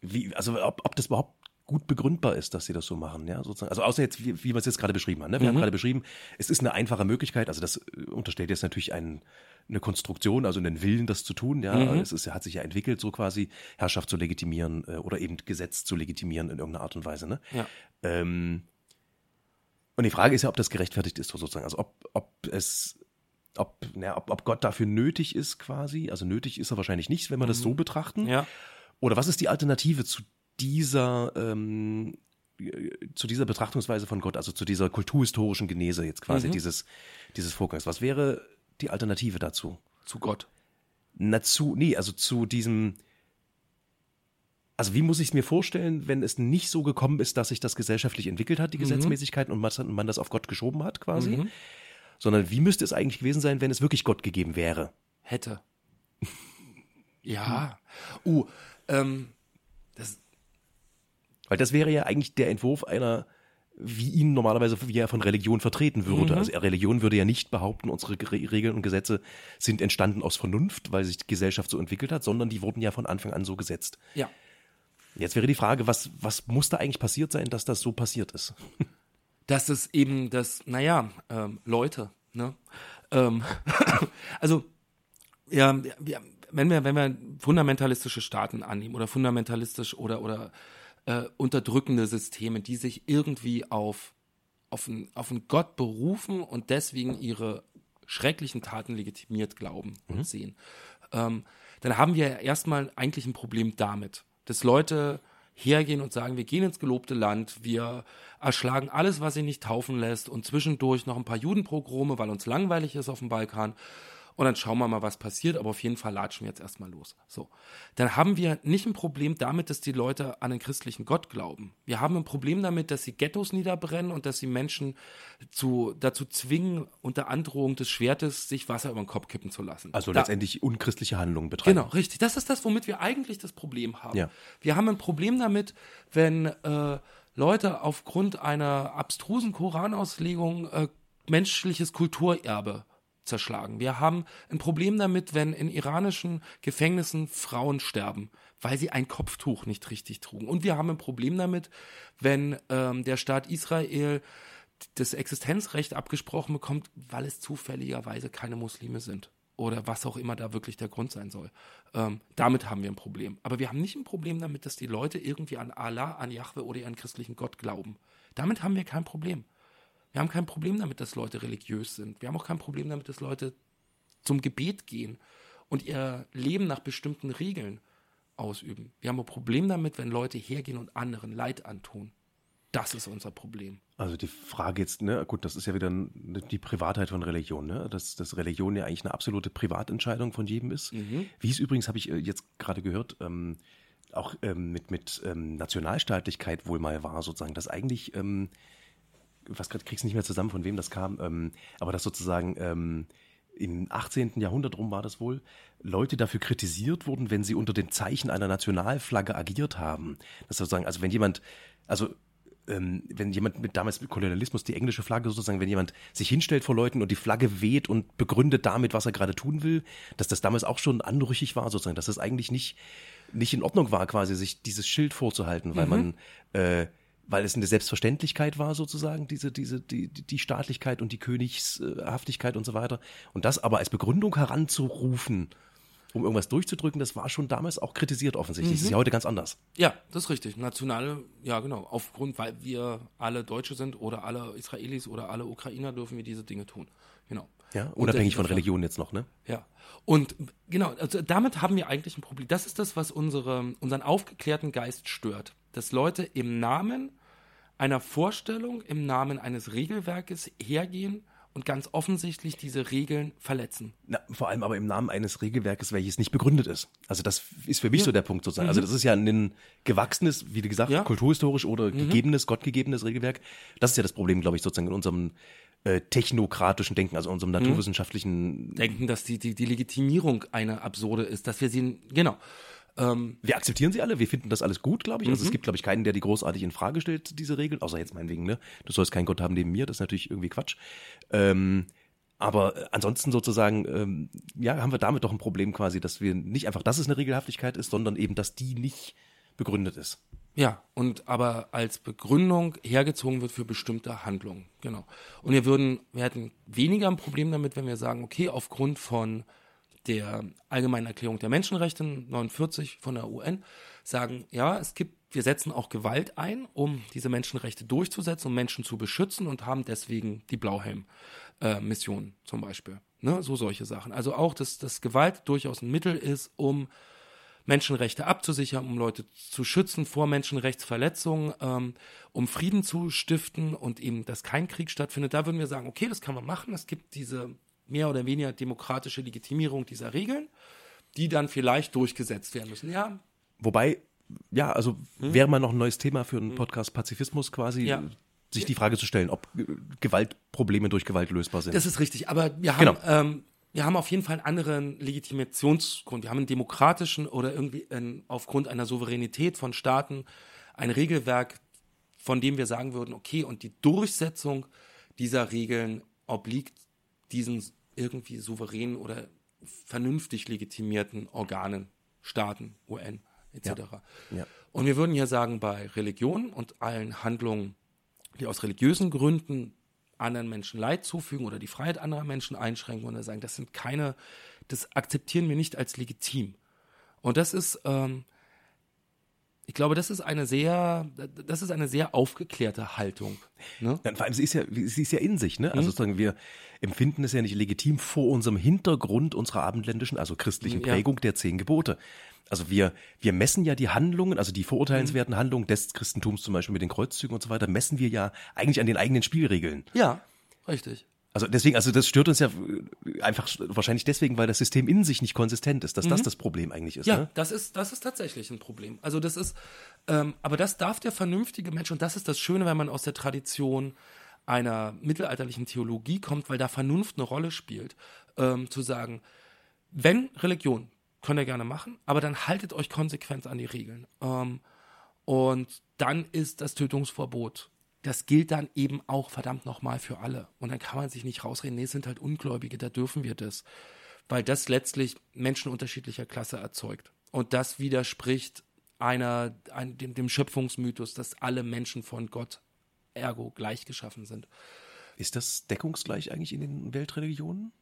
B: wie, also ob, ob das überhaupt gut begründbar ist, dass sie das so machen, ja, sozusagen. Also außer jetzt, wie, wie wir es jetzt gerade beschrieben haben. Ne? Wir mhm. haben gerade beschrieben, es ist eine einfache Möglichkeit, also das äh, unterstellt jetzt natürlich ein, eine Konstruktion, also einen Willen, das zu tun, ja. Mhm. Es ist, hat sich ja entwickelt, so quasi Herrschaft zu legitimieren äh, oder eben Gesetz zu legitimieren in irgendeiner Art und Weise, ne?
A: Ja.
B: Ähm, und die Frage ist ja, ob das gerechtfertigt ist, sozusagen. Also ob, ob es ob, na, ob, ob Gott dafür nötig ist, quasi. Also nötig ist er wahrscheinlich nicht, wenn wir mhm. das so betrachten.
A: Ja.
B: Oder was ist die Alternative zu dieser ähm, zu dieser Betrachtungsweise von Gott, also zu dieser kulturhistorischen Genese jetzt quasi mhm. dieses, dieses Vorgangs. Was wäre die Alternative dazu?
A: Zu Gott?
B: Na, zu, nee, also zu diesem, also wie muss ich es mir vorstellen, wenn es nicht so gekommen ist, dass sich das gesellschaftlich entwickelt hat, die mhm. Gesetzmäßigkeiten, und man, man, das auf Gott geschoben hat quasi? Mhm. Sondern wie müsste es eigentlich gewesen sein, wenn es wirklich Gott gegeben wäre?
A: Hätte. ja. Uh, ähm, das,
B: weil das wäre ja eigentlich der Entwurf einer, wie ihn normalerweise, wie er von Religion vertreten würde. Mhm. Also Religion würde ja nicht behaupten, unsere Regeln und Gesetze sind entstanden aus Vernunft, weil sich die Gesellschaft so entwickelt hat, sondern die wurden ja von Anfang an so gesetzt.
A: Ja.
B: Jetzt wäre die Frage, was, was muss da eigentlich passiert sein, dass das so passiert ist?
A: Dass es eben das, naja, ähm, Leute, ne? Ähm, also, ja, wir, wenn wir, wenn wir fundamentalistische Staaten annehmen oder fundamentalistisch oder, oder äh, unterdrückende Systeme, die sich irgendwie auf, auf, einen, auf einen Gott berufen und deswegen ihre schrecklichen Taten legitimiert glauben und mhm. sehen. Ähm, dann haben wir erstmal eigentlich ein Problem damit, dass Leute hergehen und sagen, wir gehen ins gelobte Land, wir erschlagen alles, was sich nicht taufen lässt und zwischendurch noch ein paar Judenpogrome, weil uns langweilig ist auf dem Balkan und dann schauen wir mal, was passiert, aber auf jeden Fall latschen wir jetzt erstmal los. So. Dann haben wir nicht ein Problem damit, dass die Leute an den christlichen Gott glauben. Wir haben ein Problem damit, dass sie Ghettos niederbrennen und dass sie Menschen zu, dazu zwingen, unter Androhung des Schwertes sich Wasser über den Kopf kippen zu lassen.
B: Also da, letztendlich unchristliche Handlungen betreiben.
A: Genau, richtig. Das ist das, womit wir eigentlich das Problem haben. Ja. Wir haben ein Problem damit, wenn äh, Leute aufgrund einer abstrusen Koranauslegung äh, menschliches Kulturerbe zerschlagen. Wir haben ein Problem damit, wenn in iranischen Gefängnissen Frauen sterben, weil sie ein Kopftuch nicht richtig trugen. Und wir haben ein Problem damit, wenn ähm, der Staat Israel das Existenzrecht abgesprochen bekommt, weil es zufälligerweise keine Muslime sind. oder was auch immer da wirklich der Grund sein soll. Ähm, damit haben wir ein Problem. Aber wir haben nicht ein Problem damit, dass die Leute irgendwie an Allah, an Yahweh oder an christlichen Gott glauben. Damit haben wir kein Problem. Wir haben kein Problem damit, dass Leute religiös sind. Wir haben auch kein Problem damit, dass Leute zum Gebet gehen und ihr Leben nach bestimmten Regeln ausüben. Wir haben ein Problem damit, wenn Leute hergehen und anderen Leid antun. Das ist unser Problem.
B: Also die Frage jetzt, ne, gut, das ist ja wieder die Privatheit von Religion, ne? Dass, dass Religion ja eigentlich eine absolute Privatentscheidung von jedem ist. Mhm. Wie es übrigens, habe ich äh, jetzt gerade gehört, ähm, auch ähm, mit, mit ähm, Nationalstaatlichkeit wohl mal war, sozusagen, dass eigentlich, ähm, was gerade kriegst du nicht mehr zusammen, von wem das kam, ähm, aber dass sozusagen ähm, im 18. Jahrhundert rum war das wohl, Leute dafür kritisiert wurden, wenn sie unter dem Zeichen einer Nationalflagge agiert haben. Das sozusagen, also wenn jemand, also ähm, wenn jemand mit damals mit Kolonialismus die englische Flagge sozusagen, wenn jemand sich hinstellt vor Leuten und die Flagge weht und begründet damit, was er gerade tun will, dass das damals auch schon anrüchig war sozusagen, dass das eigentlich nicht nicht in Ordnung war quasi sich dieses Schild vorzuhalten, weil mhm. man äh, weil es eine Selbstverständlichkeit war sozusagen, diese, diese, die, die Staatlichkeit und die Königshaftigkeit und so weiter. Und das aber als Begründung heranzurufen, um irgendwas durchzudrücken, das war schon damals auch kritisiert offensichtlich. Mhm. Das ist ja heute ganz anders.
A: Ja, das ist richtig. Nationale, ja genau, aufgrund, weil wir alle Deutsche sind oder alle Israelis oder alle Ukrainer dürfen wir diese Dinge tun. Genau.
B: Ja, unabhängig von Religion jetzt noch, ne?
A: Ja. Und genau, also damit haben wir eigentlich ein Problem. Das ist das, was unsere, unseren aufgeklärten Geist stört. Dass Leute im Namen einer Vorstellung, im Namen eines Regelwerkes hergehen und ganz offensichtlich diese Regeln verletzen.
B: Na, vor allem aber im Namen eines Regelwerkes, welches nicht begründet ist. Also das ist für mich ja. so der Punkt sozusagen. Also mhm. Also das ist ja ein gewachsenes, wie gesagt, ja. kulturhistorisch oder mhm. gegebenes, gottgegebenes Regelwerk. Das ist ja das Problem, glaube ich, sozusagen in unserem äh, technokratischen Denken, also unserem mhm. naturwissenschaftlichen
A: Denken, dass die, die, die Legitimierung eine absurde ist, dass wir sie, genau.
B: Ähm, wir akzeptieren sie alle, wir finden das alles gut, glaube ich. Also es mhm. gibt, glaube ich, keinen, der die großartig in Frage stellt, diese Regeln, außer jetzt meinetwegen, ne? Du sollst keinen Gott haben neben mir, das ist natürlich irgendwie Quatsch. Ähm, aber äh, ansonsten sozusagen, ähm, ja, haben wir damit doch ein Problem quasi, dass wir nicht einfach, dass es eine Regelhaftigkeit ist, sondern eben, dass die nicht begründet ist.
A: Ja, und aber als Begründung hergezogen wird für bestimmte Handlungen. Genau. Und wir würden, wir hätten weniger ein Problem damit, wenn wir sagen, okay, aufgrund von der Allgemeinen Erklärung der Menschenrechte 49 von der UN sagen, ja, es gibt, wir setzen auch Gewalt ein, um diese Menschenrechte durchzusetzen, um Menschen zu beschützen und haben deswegen die Blauhelm-Mission äh, zum Beispiel. Ne, so solche Sachen. Also auch, dass, dass Gewalt durchaus ein Mittel ist, um Menschenrechte abzusichern, um Leute zu schützen vor Menschenrechtsverletzungen, ähm, um Frieden zu stiften und eben, dass kein Krieg stattfindet. Da würden wir sagen, okay, das kann man machen. Es gibt diese mehr oder weniger demokratische Legitimierung dieser Regeln, die dann vielleicht durchgesetzt werden müssen. Ja.
B: Wobei, ja, also hm? wäre mal noch ein neues Thema für einen. Podcast Pazifismus quasi. Ja. sich die Frage zu stellen, ob Gewaltprobleme durch Gewalt lösbar sind.
A: Das ist richtig, aber wir haben, genau. ähm, wir haben auf jeden Fall einen anderen Legitimationsgrund. Wir haben einen demokratischen oder irgendwie einen, aufgrund einer Souveränität von Staaten ein Regelwerk, von dem wir sagen würden, okay, und die Durchsetzung dieser Regeln obliegt diesen irgendwie souveränen oder vernünftig legitimierten Organen, Staaten, UN etc. Ja. Ja. Und wir würden ja sagen, bei Religion und allen Handlungen, die aus religiösen Gründen anderen Menschen Leid zufügen oder die Freiheit anderer Menschen einschränken und sagen, das sind keine, das akzeptieren wir nicht als legitim. Und das ist, ähm, ich glaube, das ist eine sehr, das ist eine sehr aufgeklärte Haltung.
B: Ne? Ja, vor allem, sie ist ja, sie ist ja in sich, ne? Also mhm. sozusagen, wir empfinden es ja nicht legitim vor unserem Hintergrund unserer abendländischen, also christlichen Prägung ja. der zehn Gebote. Also wir, wir messen ja die Handlungen, also die verurteilenswerten mhm. Handlungen des Christentums zum Beispiel mit den Kreuzzügen und so weiter, messen wir ja eigentlich an den eigenen Spielregeln.
A: Ja, richtig.
B: Also deswegen, also das stört uns ja einfach wahrscheinlich deswegen, weil das System in sich nicht konsistent ist, dass mhm. das das Problem eigentlich ist.
A: Ja,
B: ne?
A: das ist das ist tatsächlich ein Problem. Also das ist, ähm, aber das darf der vernünftige Mensch und das ist das Schöne, wenn man aus der Tradition einer mittelalterlichen Theologie kommt, weil da Vernunft eine Rolle spielt, ähm, zu sagen, wenn Religion könnt ihr gerne machen, aber dann haltet euch konsequent an die Regeln. Ähm, und dann ist das Tötungsverbot. Das gilt dann eben auch verdammt nochmal für alle. Und dann kann man sich nicht rausreden, nee, es sind halt Ungläubige, da dürfen wir das. Weil das letztlich Menschen unterschiedlicher Klasse erzeugt. Und das widerspricht einer, ein, dem, dem Schöpfungsmythos, dass alle Menschen von Gott ergo gleich geschaffen sind.
B: Ist das deckungsgleich eigentlich in den Weltreligionen?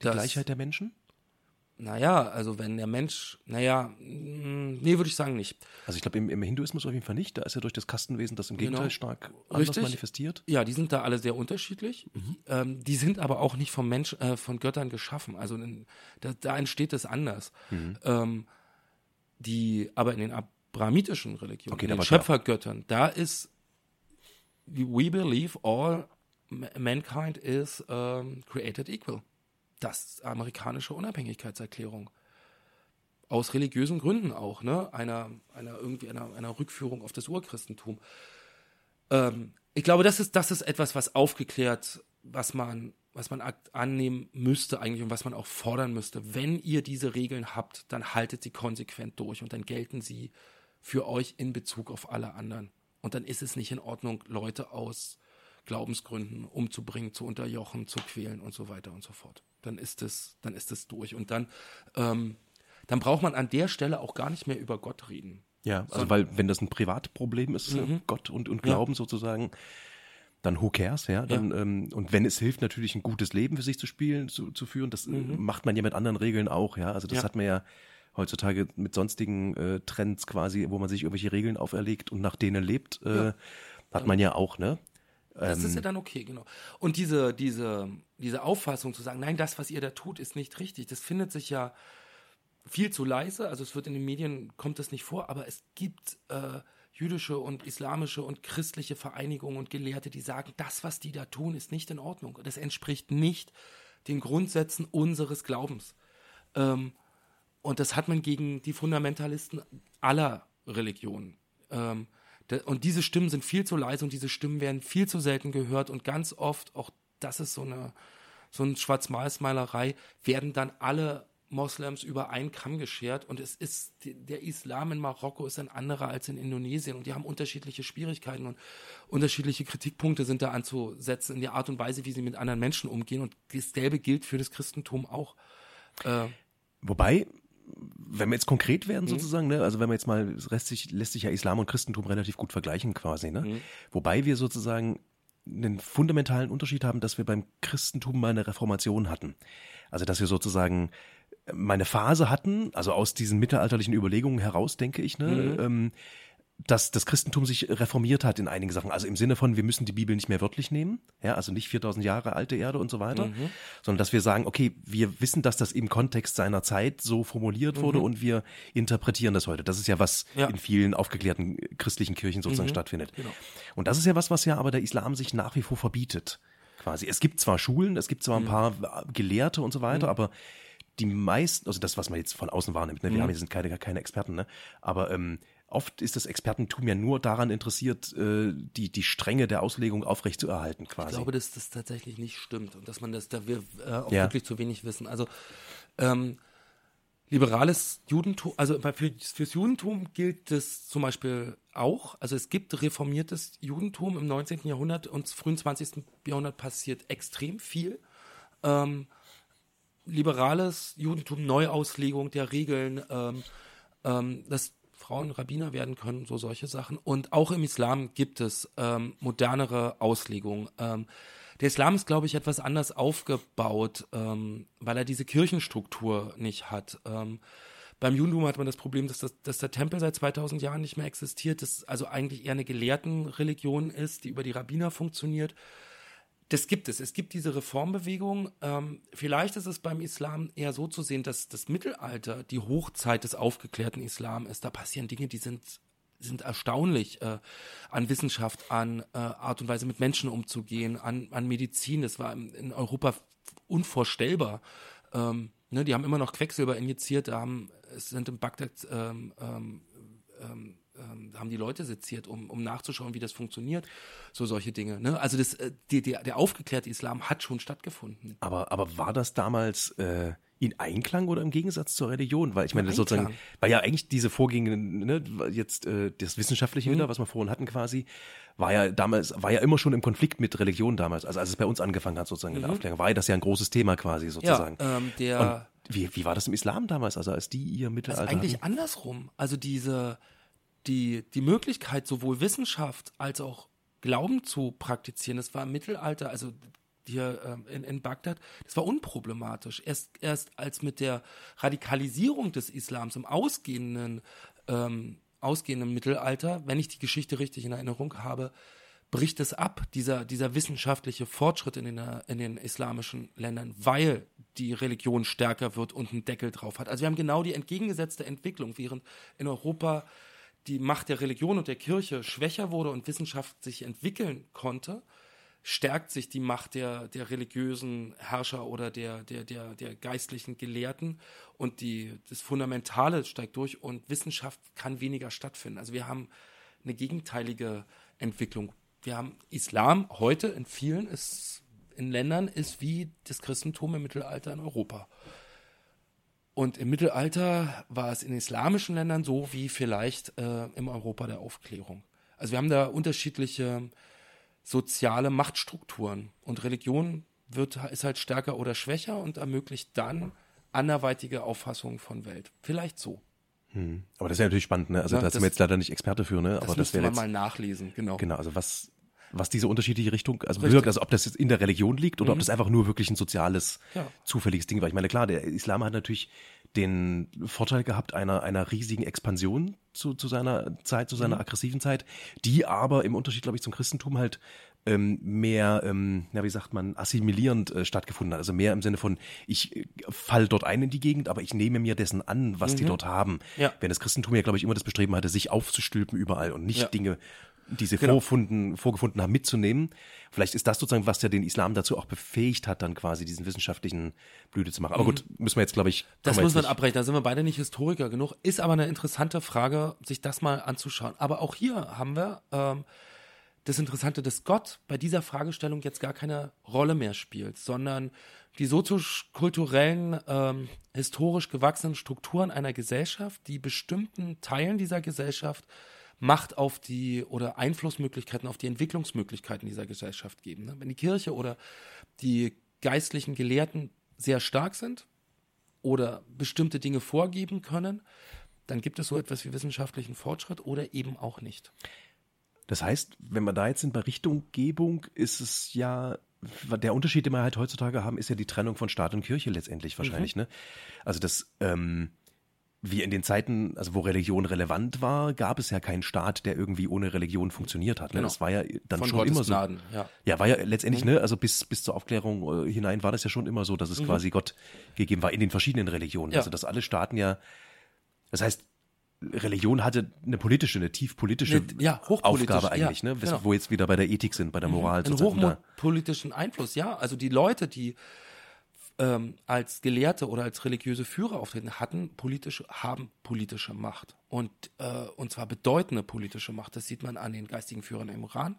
B: Die das, Gleichheit der Menschen?
A: naja, also wenn der Mensch, naja, nee, würde ich sagen nicht.
B: Also ich glaube im, im, Hinduismus auf jeden Fall nicht. Da ist ja durch das Kastenwesen das im Gegenteil genau. stark
A: anders Richtig. manifestiert. Ja, die sind da alle sehr unterschiedlich. Mhm. Ähm, die sind aber auch nicht vom Mensch, äh, von Göttern geschaffen. Also in, da, da, entsteht es anders. Mhm. Ähm, die, aber in den abrahamitischen Religionen, okay, in den Schöpfergöttern, da ist we believe all mankind is um, created equal das amerikanische Unabhängigkeitserklärung. Aus religiösen Gründen auch, ne? Einer, einer irgendwie einer, einer Rückführung auf das Urchristentum. Ähm, ich glaube, das ist, das ist etwas, was aufgeklärt, was man, was man annehmen müsste eigentlich und was man auch fordern müsste. Wenn ihr diese Regeln habt, dann haltet sie konsequent durch und dann gelten sie für euch in Bezug auf alle anderen. Und dann ist es nicht in Ordnung, Leute aus Glaubensgründen umzubringen, zu unterjochen, zu quälen und so weiter und so fort. Dann ist es, dann ist es durch. Und dann, ähm, dann braucht man an der Stelle auch gar nicht mehr über Gott reden.
B: Ja, also weil wenn das ein Privatproblem ist, mhm. Gott und, und Glauben ja. sozusagen, dann who cares, ja. Dann, ja. Ähm, und wenn es hilft, natürlich ein gutes Leben für sich zu spielen, zu, zu führen, das äh, mhm. macht man ja mit anderen Regeln auch, ja. Also das ja. hat man ja heutzutage mit sonstigen äh, Trends quasi, wo man sich irgendwelche Regeln auferlegt und nach denen lebt, äh, hat man ja auch, ne?
A: Das ähm, ist ja dann okay, genau. Und diese, diese, diese Auffassung zu sagen, nein, das, was ihr da tut, ist nicht richtig, das findet sich ja viel zu leise. Also es wird in den Medien, kommt das nicht vor, aber es gibt äh, jüdische und islamische und christliche Vereinigungen und Gelehrte, die sagen, das, was die da tun, ist nicht in Ordnung. Das entspricht nicht den Grundsätzen unseres Glaubens. Ähm, und das hat man gegen die Fundamentalisten aller Religionen. Ähm, und diese Stimmen sind viel zu leise und diese Stimmen werden viel zu selten gehört und ganz oft, auch das ist so eine, so eine Schwarz-Weiß-Malerei, werden dann alle Moslems über einen Kamm geschert und es ist, der Islam in Marokko ist ein anderer als in Indonesien und die haben unterschiedliche Schwierigkeiten und unterschiedliche Kritikpunkte sind da anzusetzen in der Art und Weise, wie sie mit anderen Menschen umgehen und dasselbe gilt für das Christentum auch.
B: Äh, Wobei, wenn wir jetzt konkret werden mhm. sozusagen, ne, also wenn wir jetzt mal, es lässt sich, lässt sich ja Islam und Christentum relativ gut vergleichen quasi, ne? Mhm. Wobei wir sozusagen einen fundamentalen Unterschied haben, dass wir beim Christentum mal eine Reformation hatten. Also dass wir sozusagen meine Phase hatten, also aus diesen mittelalterlichen Überlegungen heraus, denke ich, ne, mhm. ähm, dass das Christentum sich reformiert hat in einigen Sachen. Also im Sinne von, wir müssen die Bibel nicht mehr wörtlich nehmen, ja, also nicht 4000 Jahre alte Erde und so weiter, mhm. sondern dass wir sagen, okay, wir wissen, dass das im Kontext seiner Zeit so formuliert wurde mhm. und wir interpretieren das heute. Das ist ja was ja. in vielen aufgeklärten christlichen Kirchen sozusagen mhm. stattfindet. Genau. Und das ist ja was, was ja aber der Islam sich nach wie vor verbietet, quasi. Es gibt zwar Schulen, es gibt zwar ein mhm. paar Gelehrte und so weiter, mhm. aber die meisten, also das, was man jetzt von außen wahrnimmt, ne? wir mhm. haben, wir sind keine, keine Experten, ne? aber ähm, oft ist das Expertentum ja nur daran interessiert, äh, die, die Strenge der Auslegung aufrechtzuerhalten quasi.
A: Ich glaube, dass das tatsächlich nicht stimmt und dass man das, da wir äh, auch ja. wirklich zu wenig wissen. Also ähm, liberales Judentum, also für, fürs Judentum gilt das zum Beispiel auch. Also es gibt reformiertes Judentum im 19. Jahrhundert und frühen 20. Jahrhundert passiert extrem viel. Ähm, liberales Judentum, Neuauslegung der Regeln, ähm, ähm, das Frauen Rabbiner werden können, so solche Sachen. Und auch im Islam gibt es ähm, modernere Auslegungen. Ähm, der Islam ist, glaube ich, etwas anders aufgebaut, ähm, weil er diese Kirchenstruktur nicht hat. Ähm, beim Judentum hat man das Problem, dass, das, dass der Tempel seit 2000 Jahren nicht mehr existiert, das also eigentlich eher eine Gelehrtenreligion ist, die über die Rabbiner funktioniert das gibt es. Es gibt diese Reformbewegung. Ähm, vielleicht ist es beim Islam eher so zu sehen, dass das Mittelalter die Hochzeit des aufgeklärten Islam ist. Da passieren Dinge, die sind, sind erstaunlich äh, an Wissenschaft, an äh, Art und Weise mit Menschen umzugehen, an, an Medizin. Das war in Europa unvorstellbar. Ähm, ne, die haben immer noch Quecksilber injiziert, haben, es sind in Bagdad ähm, ähm, ähm haben die Leute seziert, um, um nachzuschauen, wie das funktioniert. So solche Dinge. Ne? Also das, äh, die, die, der aufgeklärte Islam hat schon stattgefunden.
B: Aber, aber war das damals äh, in Einklang oder im Gegensatz zur Religion? Weil ich meine, sozusagen, weil ja eigentlich diese Vorgänge, ne, jetzt äh, das Wissenschaftliche mhm. wieder, was wir vorhin hatten quasi, war ja damals, war ja immer schon im Konflikt mit Religion damals. Also als es bei uns angefangen hat, sozusagen mhm. in der mhm. Aufklärung, war ja das ja ein großes Thema quasi sozusagen.
A: Ja, ähm, der
B: Und wie, wie war das im Islam damals, also als die ihr Mittelalter? Also
A: eigentlich hatten? andersrum. Also diese die, die Möglichkeit, sowohl Wissenschaft als auch Glauben zu praktizieren, das war im Mittelalter, also hier ähm, in, in Bagdad, das war unproblematisch. Erst, erst als mit der Radikalisierung des Islams im ausgehenden, ähm, ausgehenden Mittelalter, wenn ich die Geschichte richtig in Erinnerung habe, bricht es ab, dieser, dieser wissenschaftliche Fortschritt in den, in den islamischen Ländern, weil die Religion stärker wird und einen Deckel drauf hat. Also wir haben genau die entgegengesetzte Entwicklung, während in Europa die Macht der Religion und der Kirche schwächer wurde und Wissenschaft sich entwickeln konnte, stärkt sich die Macht der, der religiösen Herrscher oder der, der, der, der geistlichen Gelehrten und die, das Fundamentale steigt durch und Wissenschaft kann weniger stattfinden. Also wir haben eine gegenteilige Entwicklung. Wir haben Islam heute in vielen ist, in Ländern ist wie das Christentum im Mittelalter in Europa. Und im Mittelalter war es in islamischen Ländern so wie vielleicht äh, im Europa der Aufklärung. Also wir haben da unterschiedliche soziale Machtstrukturen und Religion wird, ist halt stärker oder schwächer und ermöglicht dann anderweitige Auffassungen von Welt. Vielleicht so.
B: Hm. Aber das ist ja natürlich spannend, ne? Also
A: Ja,
B: da sind wir jetzt leider nicht Experte für, ne? Aber
A: Das
B: das
A: müsste
B: wäre
A: man
B: jetzt
A: mal nachlesen, genau.
B: genau, also was was diese unterschiedliche Richtung, also
A: Richtig.
B: bewirkt, also ob das jetzt in der Religion liegt oder ob
A: Mhm.
B: das einfach nur wirklich ein soziales,
A: Ja.
B: zufälliges Ding war. Ich meine, klar, der Islam hat natürlich den Vorteil gehabt einer, einer riesigen Expansion zu, zu seiner Zeit, zu
A: Mhm.
B: seiner aggressiven Zeit, die aber im Unterschied, glaube ich, zum Christentum halt ähm, mehr, ähm, ja, wie sagt man, assimilierend äh, stattgefunden hat. Also mehr im Sinne von, ich äh, fall dort ein in die Gegend, aber ich nehme mir dessen an, was die dort haben.
A: Mhm. Ja.
B: Während das Christentum ja, glaube ich, immer das Bestreben hatte, sich aufzustülpen überall und nicht
A: Ja.
B: Dinge, die sie
A: Genau.
B: vorfunden, vorgefunden haben, mitzunehmen. Vielleicht ist das sozusagen, was ja den Islam dazu auch befähigt hat, dann quasi diesen wissenschaftlichen Blüte zu machen. Aber gut, müssen wir jetzt, glaube ich,
A: Mhm. Das muss man abbrechen, da sind wir beide nicht Historiker genug. Ist aber eine interessante Frage, sich das mal anzuschauen. Aber auch hier haben wir ähm, das Interessante, dass Gott bei dieser Fragestellung jetzt gar keine Rolle mehr spielt, sondern die soziokulturellen, ähm, historisch gewachsenen Strukturen einer Gesellschaft, die bestimmten Teilen dieser Gesellschaft Macht auf die oder Einflussmöglichkeiten auf die Entwicklungsmöglichkeiten dieser Gesellschaft geben. ne? Wenn die Kirche oder die geistlichen Gelehrten sehr stark sind, oder bestimmte Dinge vorgeben können, dann gibt es so etwas wie wissenschaftlichen Fortschritt oder eben auch nicht.
B: Das heißt, wenn wir da jetzt sind bei Richtunggebung, ist es ja, der Unterschied, den wir halt heutzutage haben, ist ja die Trennung von Staat und Kirche letztendlich wahrscheinlich, ne? Also das, ähm, wie in den Zeiten, also wo Religion relevant war, gab es ja keinen Staat, der irgendwie ohne Religion funktioniert hat. Ne?
A: Genau.
B: Das war ja dann
A: Von
B: schon
A: Gottes
B: immer so.
A: Gnaden, ja.
B: Ja, war ja letztendlich, ne, also bis, bis zur Aufklärung äh, hinein war das ja schon immer so, dass es quasi Gott gegeben war in den verschiedenen Religionen.
A: Mhm. Ja.
B: Also dass alle Staaten ja, das heißt, Religion hatte eine politische, eine tief politische
A: Eine- ja,
B: Aufgabe eigentlich,
A: ja,
B: ne?
A: genau.
B: Wo jetzt wieder bei der Ethik sind, bei der Moral
A: einen
B: sozusagen da.
A: hochpolitischen Einfluss, ja. Also die Leute, die ähm, als Gelehrte oder als religiöse Führer auftreten, hatten politische, haben politische Macht. Und, äh, und zwar bedeutende politische Macht. Das sieht man an den geistigen Führern im Iran.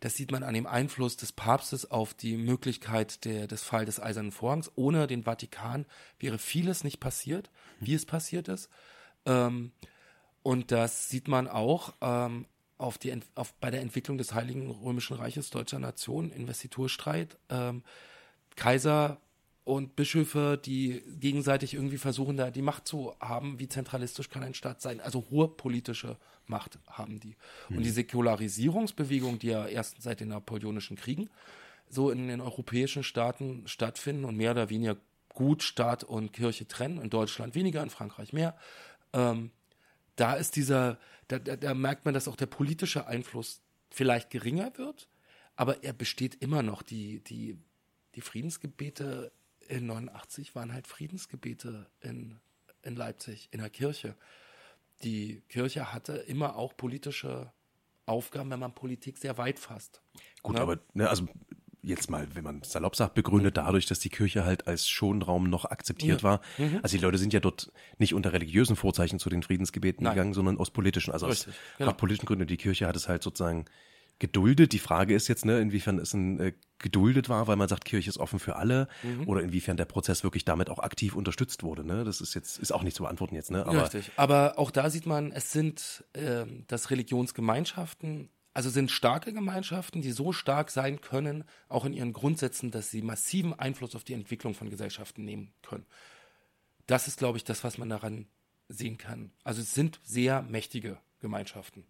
A: Das sieht man an dem Einfluss des Papstes auf die Möglichkeit der, des Fall des Eisernen Vorhangs. Ohne den Vatikan wäre vieles nicht passiert, wie es passiert ist. Ähm, und das sieht man auch ähm, auf die, auf, bei der Entwicklung des Heiligen Römischen Reiches deutscher Nation, Investiturstreit, ähm, Kaiser und Bischöfe, die gegenseitig irgendwie versuchen, da die Macht zu haben. Wie zentralistisch kann ein Staat sein? Also hohe politische Macht haben die. Und die Säkularisierungsbewegung, die ja erst seit den Napoleonischen Kriegen so in den europäischen Staaten stattfinden und mehr oder weniger gut Staat und Kirche trennen. In Deutschland weniger, in Frankreich mehr. Ähm, da ist dieser, da, da, da merkt man, dass auch der politische Einfluss vielleicht geringer wird, aber er besteht immer noch. Die, die, die Friedensgebete in 89 waren halt Friedensgebete in, in Leipzig, in der Kirche. Die Kirche hatte immer auch politische Aufgaben, wenn man Politik sehr weit fasst.
B: Gut,
A: Ja.
B: aber ne, also jetzt mal, wenn man salopp sagt, begründet dadurch, dass die Kirche halt als Schonraum noch akzeptiert
A: Ja.
B: war.
A: Mhm.
B: Also die Leute sind ja dort nicht unter religiösen Vorzeichen zu den Friedensgebeten
A: Nein.
B: gegangen, sondern aus politischen, also
A: Richtig,
B: aus
A: genau.
B: aus politischen Gründen. Die Kirche hat es halt sozusagen geduldet. Die Frage ist jetzt, ne, inwiefern es ein, äh, geduldet war, weil man sagt, Kirche ist offen für alle,
A: Mhm.
B: oder inwiefern der Prozess wirklich damit auch aktiv unterstützt wurde. Ne? Das ist jetzt ist auch nicht zu beantworten jetzt, ne? Aber
A: Richtig. Aber auch da sieht man, es sind, ähm, dass Religionsgemeinschaften, also sind starke Gemeinschaften, die so stark sein können, auch in ihren Grundsätzen, dass sie massiven Einfluss auf die Entwicklung von Gesellschaften nehmen können. Das ist, glaube ich, das, was man daran sehen kann. Also es sind sehr mächtige Gemeinschaften.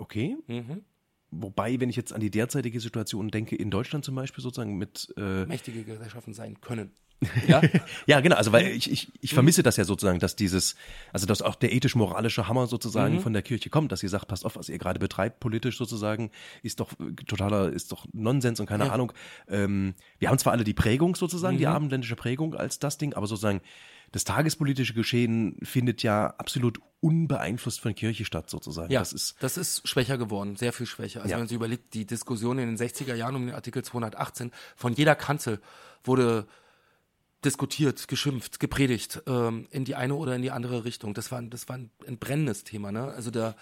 B: Okay.
A: Mhm.
B: Wobei, wenn ich jetzt an die derzeitige Situation denke, in Deutschland zum Beispiel sozusagen mit äh,
A: mächtige Gesellschaften sein können.
B: Ja, ja genau. Also weil ich, ich, ich vermisse das ja sozusagen, dass dieses, also dass auch der ethisch-moralische Hammer sozusagen mhm. von der Kirche kommt, dass sie sagt, passt auf, was ihr gerade betreibt, politisch sozusagen, ist doch totaler, ist doch Nonsens und keine ja. Ahnung. Ähm, wir haben zwar alle die Prägung sozusagen, mhm. die abendländische Prägung als das Ding, aber sozusagen das tagespolitische Geschehen findet ja absolut unbeeinflusst von Kirche statt, sozusagen.
A: Ja, das ist, das ist schwächer geworden, sehr viel schwächer. Also ja. wenn man sich überlegt, die Diskussion in den 60er Jahren um den Artikel 218, von jeder Kanzel wurde diskutiert, geschimpft, gepredigt ähm, in die eine oder in die andere Richtung. Das war, das war ein, ein brennendes Thema. Ne? Also da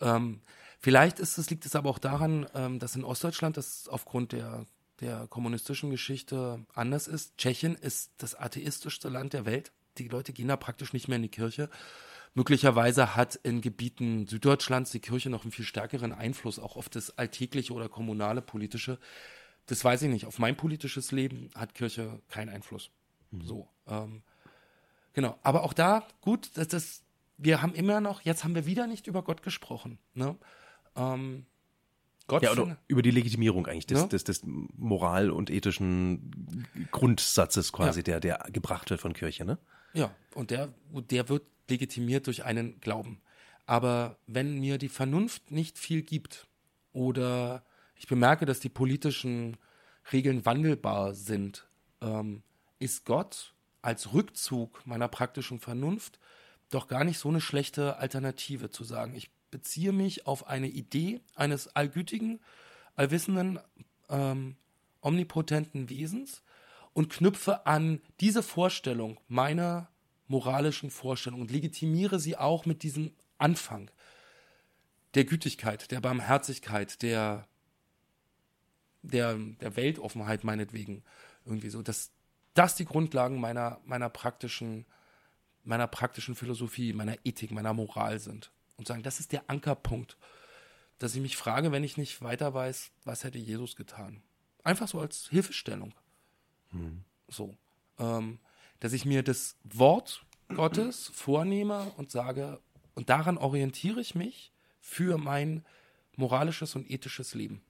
A: ähm, vielleicht ist es, liegt es aber auch daran, ähm, dass in Ostdeutschland das aufgrund der der kommunistischen Geschichte anders ist. Tschechien ist das atheistischste Land der Welt die Leute gehen da praktisch nicht mehr in die Kirche. Möglicherweise hat in Gebieten Süddeutschlands die Kirche noch einen viel stärkeren Einfluss, auch auf das alltägliche oder kommunale politische. Das weiß ich nicht. Auf mein politisches Leben hat Kirche keinen Einfluss. Mhm. So. Ähm, genau. Aber auch da, gut, das, das, wir haben immer noch, jetzt haben wir wieder nicht über Gott gesprochen. Ne? Ähm,
B: Gott ja, oder über die Legitimierung eigentlich des, ja? des, des Moral- und ethischen Grundsatzes quasi, ja. der, der gebracht wird von Kirche, ne?
A: Ja, und der, der wird legitimiert durch einen Glauben. Aber wenn mir die Vernunft nicht viel gibt oder ich bemerke, dass die politischen Regeln wandelbar sind, ähm, ist Gott als Rückzug meiner praktischen Vernunft doch gar nicht so eine schlechte Alternative zu sagen. Ich beziehe mich auf eine Idee eines allgütigen, allwissenden, ähm, omnipotenten Wesens und knüpfe an diese Vorstellung meiner moralischen Vorstellung und legitimiere sie auch mit diesem Anfang der Gütigkeit, der Barmherzigkeit, der, der, der Weltoffenheit meinetwegen irgendwie so, dass das die Grundlagen meiner, meiner praktischen, meiner praktischen Philosophie, meiner Ethik, meiner Moral sind. Und sagen, das ist der Ankerpunkt, dass ich mich frage, wenn ich nicht weiter weiß, was hätte Jesus getan. Einfach so als Hilfestellung. Mhm. So. Ähm, dass ich mir das Wort Gottes vornehme und sage, und daran orientiere ich mich für mein moralisches und ethisches Leben.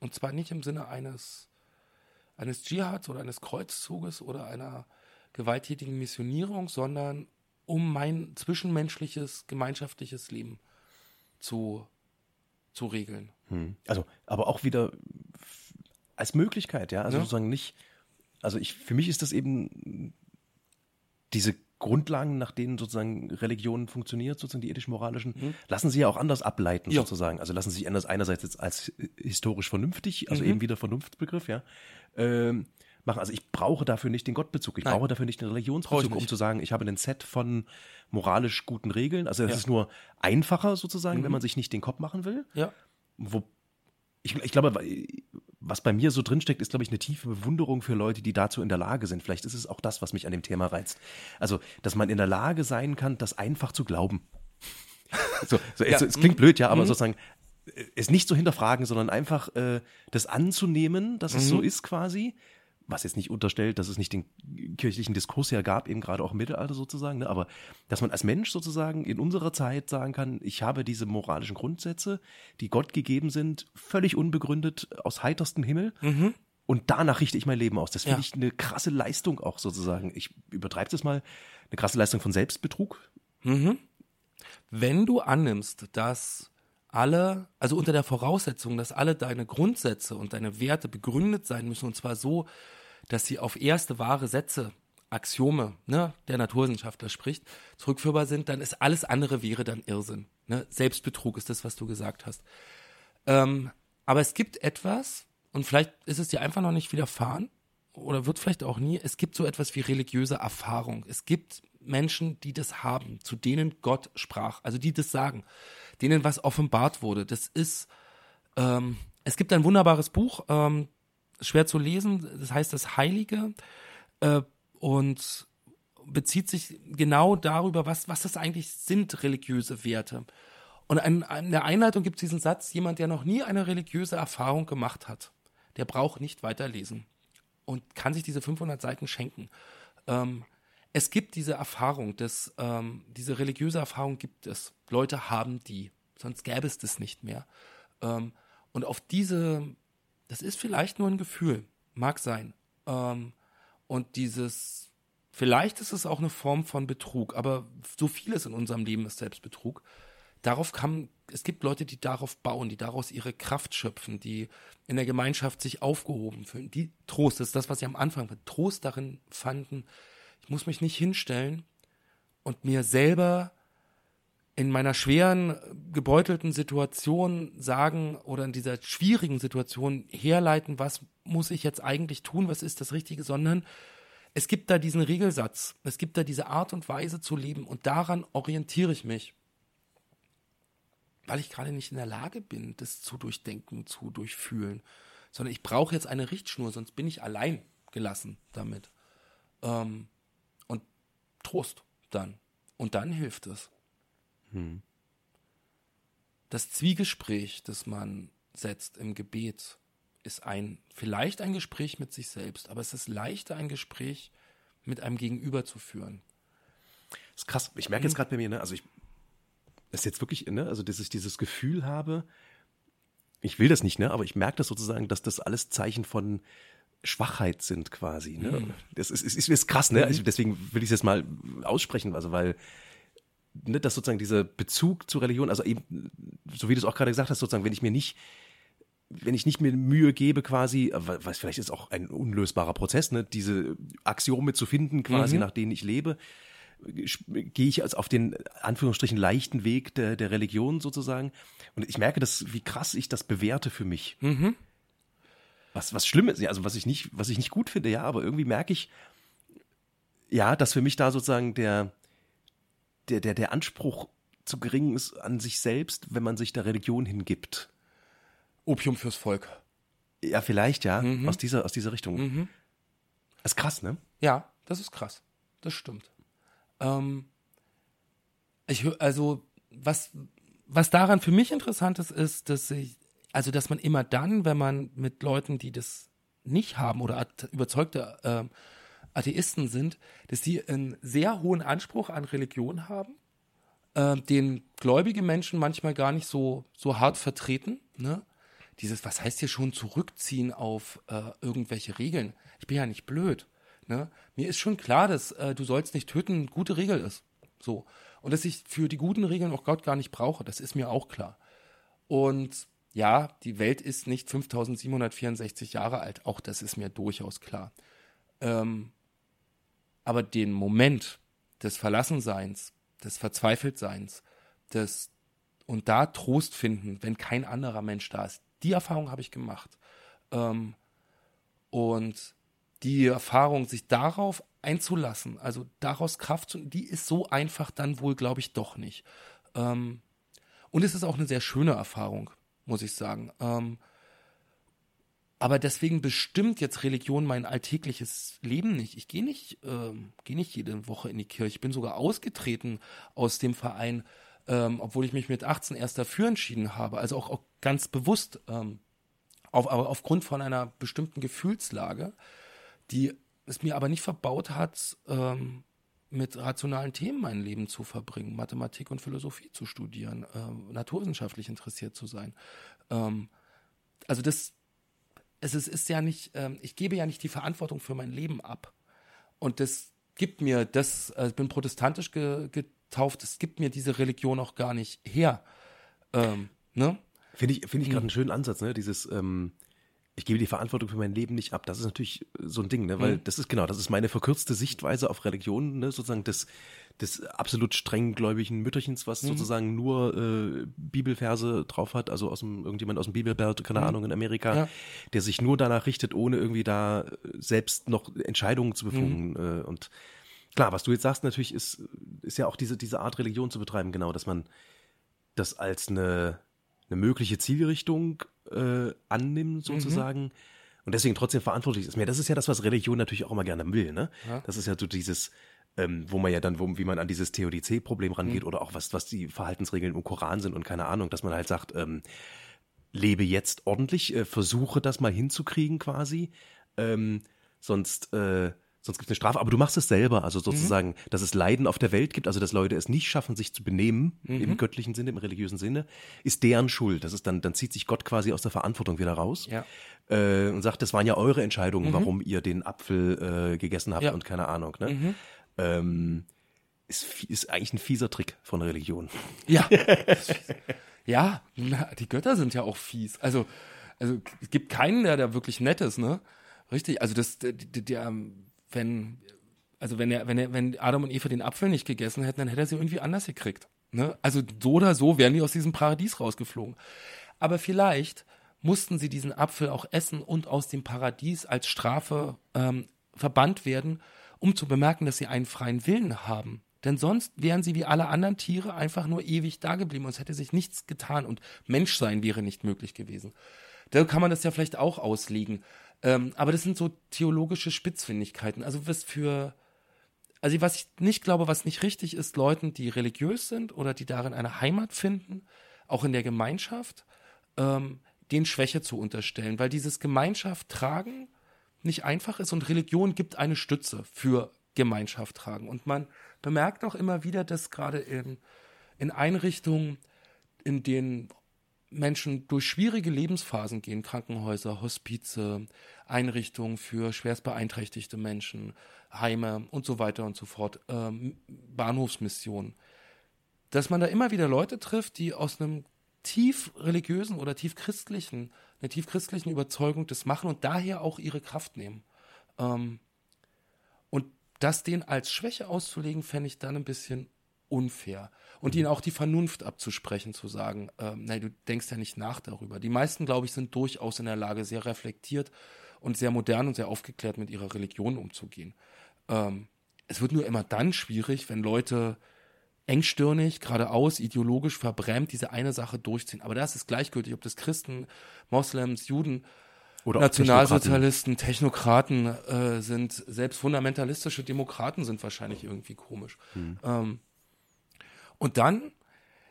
A: Und zwar nicht im Sinne eines, eines Dschihads oder eines Kreuzzuges oder einer gewalttätigen Missionierung, sondern um mein zwischenmenschliches, gemeinschaftliches Leben zu, zu regeln.
B: Hm. Also, aber auch wieder als Möglichkeit, ja. Also ja. sozusagen nicht, also ich, für mich ist das eben diese Grundlagen, nach denen sozusagen Religion funktioniert, sozusagen die ethisch-moralischen, mhm. lassen sie ja auch anders ableiten, ja. sozusagen. Also lassen sie sich anders einerseits jetzt als historisch vernünftig, also mhm. eben wieder Vernunftsbegriff, ja, ähm, machen. Also ich brauche dafür nicht den Gottbezug, ich Nein. brauche dafür nicht den Religionsbezug, um zu sagen, ich habe ein Set von moralisch guten Regeln. Also es ja. ist nur einfacher sozusagen, mhm. wenn man sich nicht den Kopf machen will.
A: Ja.
B: Wo ich, ich glaube, was bei mir so drinsteckt, ist, glaube ich, eine tiefe Bewunderung für Leute, die dazu in der Lage sind. Vielleicht ist es auch das, was mich an dem Thema reizt. Also, dass man in der Lage sein kann, das einfach zu glauben. so, so ja. es, es, klingt blöd, ja, aber mhm. sozusagen äh, es nicht zu hinterfragen, sondern einfach äh, das anzunehmen, dass mhm. es so mhm. ist quasi was jetzt nicht unterstellt, dass es nicht den kirchlichen Diskurs ja gab, eben gerade auch im Mittelalter sozusagen, ne? aber dass man als Mensch sozusagen in unserer Zeit sagen kann, ich habe diese moralischen Grundsätze, die Gott gegeben sind, völlig unbegründet aus heiterstem Himmel. Mhm. Und danach richte ich mein Leben aus. Das finde ja. ich eine krasse Leistung auch sozusagen. Ich übertreibe das mal. Eine krasse Leistung von Selbstbetrug.
A: Mhm. Wenn du annimmst, dass alle, also unter der Voraussetzung, dass alle deine Grundsätze und deine Werte begründet sein müssen, und zwar so, dass sie auf erste wahre Sätze, Axiome, ne, der Naturwissenschaftler spricht, zurückführbar sind, dann ist alles andere wäre dann Irrsinn. Ne? Selbstbetrug ist das, was du gesagt hast. Ähm, aber es gibt etwas, und vielleicht ist es dir einfach noch nicht widerfahren, oder wird vielleicht auch nie, es gibt so etwas wie religiöse Erfahrung. Es gibt Menschen, die das haben, zu denen Gott sprach, also die das sagen, denen was offenbart wurde. Das ist, ähm, es gibt ein wunderbares Buch, ähm, schwer zu lesen. Das heißt das Heilige äh, und bezieht sich genau darüber, was, was das eigentlich sind, religiöse Werte. Und in, in der Einleitung gibt es diesen Satz, jemand, der noch nie eine religiöse Erfahrung gemacht hat, der braucht nicht weiterlesen und kann sich diese 500 Seiten schenken. Ähm, es gibt diese Erfahrung, das, ähm, diese religiöse Erfahrung gibt es. Leute haben die, sonst gäbe es das nicht mehr. Ähm, und auf diese, das ist vielleicht nur ein Gefühl, mag sein. Ähm, und dieses, vielleicht ist es auch eine Form von Betrug, aber so vieles in unserem Leben ist Selbstbetrug. Darauf kann, es gibt Leute, die darauf bauen, die daraus ihre Kraft schöpfen, die in der Gemeinschaft sich aufgehoben fühlen, die Trost, das ist das, was sie am Anfang Trost darin fanden, ich muss mich nicht hinstellen und mir selber in meiner schweren, gebeutelten Situation sagen oder in dieser schwierigen Situation herleiten, was muss ich jetzt eigentlich tun, was ist das Richtige, sondern es gibt da diesen Regelsatz, es gibt da diese Art und Weise zu leben und daran orientiere ich mich, weil ich gerade nicht in der Lage bin, das zu durchdenken, zu durchfühlen, sondern ich brauche jetzt eine Richtschnur, sonst bin ich allein gelassen damit. Ähm, und Trost dann. Und dann hilft es. Hm. Das Zwiegespräch, das man setzt im Gebet, ist ein, vielleicht ein Gespräch mit sich selbst, aber es ist leichter, ein Gespräch mit einem Gegenüber zu führen.
B: Das ist krass. Ich merke jetzt gerade bei mir, ne, also ich, das ist jetzt wirklich, ne, also dass ich dieses Gefühl habe, ich will das nicht, ne, aber ich merke das sozusagen, dass das alles Zeichen von Schwachheit sind quasi, ne. Mhm. Das ist, ist, ist, ist krass, ne, also deswegen will ich es jetzt mal aussprechen, also weil, ne, dass sozusagen dieser Bezug zur Religion, also eben, so wie du es auch gerade gesagt hast, sozusagen, wenn ich mir nicht, wenn ich nicht mir Mühe gebe, quasi, was vielleicht ist auch ein unlösbarer Prozess, ne, diese Axiome zu finden, quasi, mhm. nach denen ich lebe, gehe ich als auf den Anführungsstrichen leichten Weg der, der Religion sozusagen. Und ich merke, dass, wie krass ich das bewerte für mich. Mhm. Was, was schlimm ist, also was ich nicht, was ich nicht gut finde, ja, aber irgendwie merke ich, ja, dass für mich da sozusagen der, der, der, der Anspruch zu gering ist an sich selbst, wenn man sich der Religion hingibt.
A: Opium fürs Volk.
B: Ja, vielleicht, ja, mhm. aus, dieser, aus dieser Richtung. Mhm. Das ist krass, ne?
A: Ja, das ist krass. Das stimmt. Ähm, ich also, was, was daran für mich interessant ist, ist, dass ich, also, dass man immer dann, wenn man mit Leuten, die das nicht haben oder überzeugte äh, Atheisten sind, dass sie einen sehr hohen Anspruch an Religion haben, äh, den gläubige Menschen manchmal gar nicht so, so hart vertreten. Ne? Dieses, was heißt hier schon zurückziehen auf äh, irgendwelche Regeln? Ich bin ja nicht blöd. Ne? Mir ist schon klar, dass äh, du sollst nicht töten gute Regel ist. So. Und dass ich für die guten Regeln auch Gott gar nicht brauche, das ist mir auch klar. Und ja, die Welt ist nicht 5764 Jahre alt, auch das ist mir durchaus klar. Ähm, aber den Moment des Verlassenseins, des Verzweifeltseins, des und da Trost finden, wenn kein anderer Mensch da ist, die Erfahrung habe ich gemacht. Ähm, und die Erfahrung, sich darauf einzulassen, also daraus Kraft zu, die ist so einfach dann wohl, glaube ich, doch nicht. Ähm, und es ist auch eine sehr schöne Erfahrung, muss ich sagen. Ähm, aber deswegen bestimmt jetzt Religion mein alltägliches Leben nicht. Ich gehe nicht, ähm, gehe nicht jede Woche in die Kirche. Ich bin sogar ausgetreten aus dem Verein, ähm, obwohl ich mich mit 18 erst dafür entschieden habe. Also auch, auch ganz bewusst, ähm, auf, aber aufgrund von einer bestimmten Gefühlslage die es mir aber nicht verbaut hat, ähm, mit rationalen Themen mein Leben zu verbringen, Mathematik und Philosophie zu studieren, ähm, naturwissenschaftlich interessiert zu sein. Ähm, also das, es ist, ist ja nicht, ähm, ich gebe ja nicht die Verantwortung für mein Leben ab. Und das gibt mir, das, äh, ich bin protestantisch ge, getauft, es gibt mir diese Religion auch gar nicht her. Ähm, ne?
B: Finde ich, finde ich gerade hm. einen schönen Ansatz, ne? Dieses, ähm, ich gebe die Verantwortung für mein Leben nicht ab. Das ist natürlich so ein Ding, ne? weil mhm. das ist genau, das ist meine verkürzte Sichtweise auf Religion, ne? sozusagen des, des absolut strenggläubigen Mütterchens, was mhm. sozusagen nur äh, Bibelverse drauf hat, also aus dem, irgendjemand aus dem Bibelbelt, keine mhm. Ahnung, in Amerika, ja. der sich nur danach richtet, ohne irgendwie da selbst noch Entscheidungen zu befugen. Mhm. Äh, und klar, was du jetzt sagst, natürlich ist, ist ja auch diese, diese Art Religion zu betreiben, genau, dass man das als eine, eine mögliche Zielrichtung äh, annimmt, sozusagen. Mhm. Und deswegen trotzdem verantwortlich ist. Mehr, das ist ja das, was Religion natürlich auch immer gerne will, ne? Ja. Das ist ja so dieses, ähm, wo man ja dann, wo, wie man an dieses Theodizee-Problem rangeht mhm. oder auch was, was die Verhaltensregeln im Koran sind und keine Ahnung, dass man halt sagt, ähm, lebe jetzt ordentlich, äh, versuche das mal hinzukriegen quasi, ähm, sonst, äh, sonst gibt es eine Strafe, aber du machst es selber, also sozusagen, dass es Leiden auf der Welt gibt, also dass Leute es nicht schaffen, sich zu benehmen, im göttlichen Sinne, im religiösen Sinne, ist deren Schuld. Das ist dann, dann zieht sich Gott quasi aus der Verantwortung wieder raus
A: Ja.
B: äh, und sagt, das waren ja eure Entscheidungen, warum ihr den Apfel äh, gegessen habt
A: Ja.
B: und keine Ahnung. Ne? Ähm, ist, ist eigentlich ein fieser Trick von Religion.
A: Ja. ja, na, die Götter sind ja auch fies. Also, also es gibt keinen, der da wirklich nett ist, ne? Richtig. Also das, der, der, der wenn, also wenn er, wenn er, wenn Adam und Eva den Apfel nicht gegessen hätten, dann hätte er sie irgendwie anders gekriegt. Ne? Also so oder so wären die aus diesem Paradies rausgeflogen. Aber vielleicht mussten sie diesen Apfel auch essen und aus dem Paradies als Strafe ähm, verbannt werden, um zu bemerken, dass sie einen freien Willen haben. Denn sonst wären sie wie alle anderen Tiere einfach nur ewig da geblieben und es hätte sich nichts getan und Menschsein wäre nicht möglich gewesen. Da kann man das ja vielleicht auch auslegen. Ähm, aber das sind so theologische Spitzfindigkeiten. Also was für, also was ich nicht glaube, was nicht richtig ist, Leuten, die religiös sind oder die darin eine Heimat finden, auch in der Gemeinschaft, ähm, den Schwäche zu unterstellen, weil dieses Gemeinschaft tragen nicht einfach ist und Religion gibt eine Stütze für Gemeinschaft tragen. Und man bemerkt auch immer wieder, dass gerade in, in Einrichtungen, in denen Menschen durch schwierige Lebensphasen gehen, Krankenhäuser, Hospize, Einrichtungen für schwerst beeinträchtigte Menschen, Heime und so weiter und so fort, ähm, Bahnhofsmissionen, dass man da immer wieder Leute trifft, die aus einem tief religiösen oder tief christlichen, einer tief christlichen Überzeugung das machen und daher auch ihre Kraft nehmen. Ähm, und das denen als Schwäche auszulegen, fände ich dann ein bisschen unfair. Und ihnen auch die Vernunft abzusprechen, zu sagen, ähm, nein, du denkst ja nicht nach darüber. Die meisten, glaube ich, sind durchaus in der Lage, sehr reflektiert und sehr modern und sehr aufgeklärt mit ihrer Religion umzugehen. Ähm, es wird nur immer dann schwierig, wenn Leute engstirnig, geradeaus, ideologisch verbrämt diese eine Sache durchziehen. Aber das ist gleichgültig, ob das Christen, Moslems, Juden,
B: Oder
A: Nationalsozialisten, Technokraten äh, sind, selbst fundamentalistische Demokraten sind wahrscheinlich irgendwie komisch. Ähm, und dann,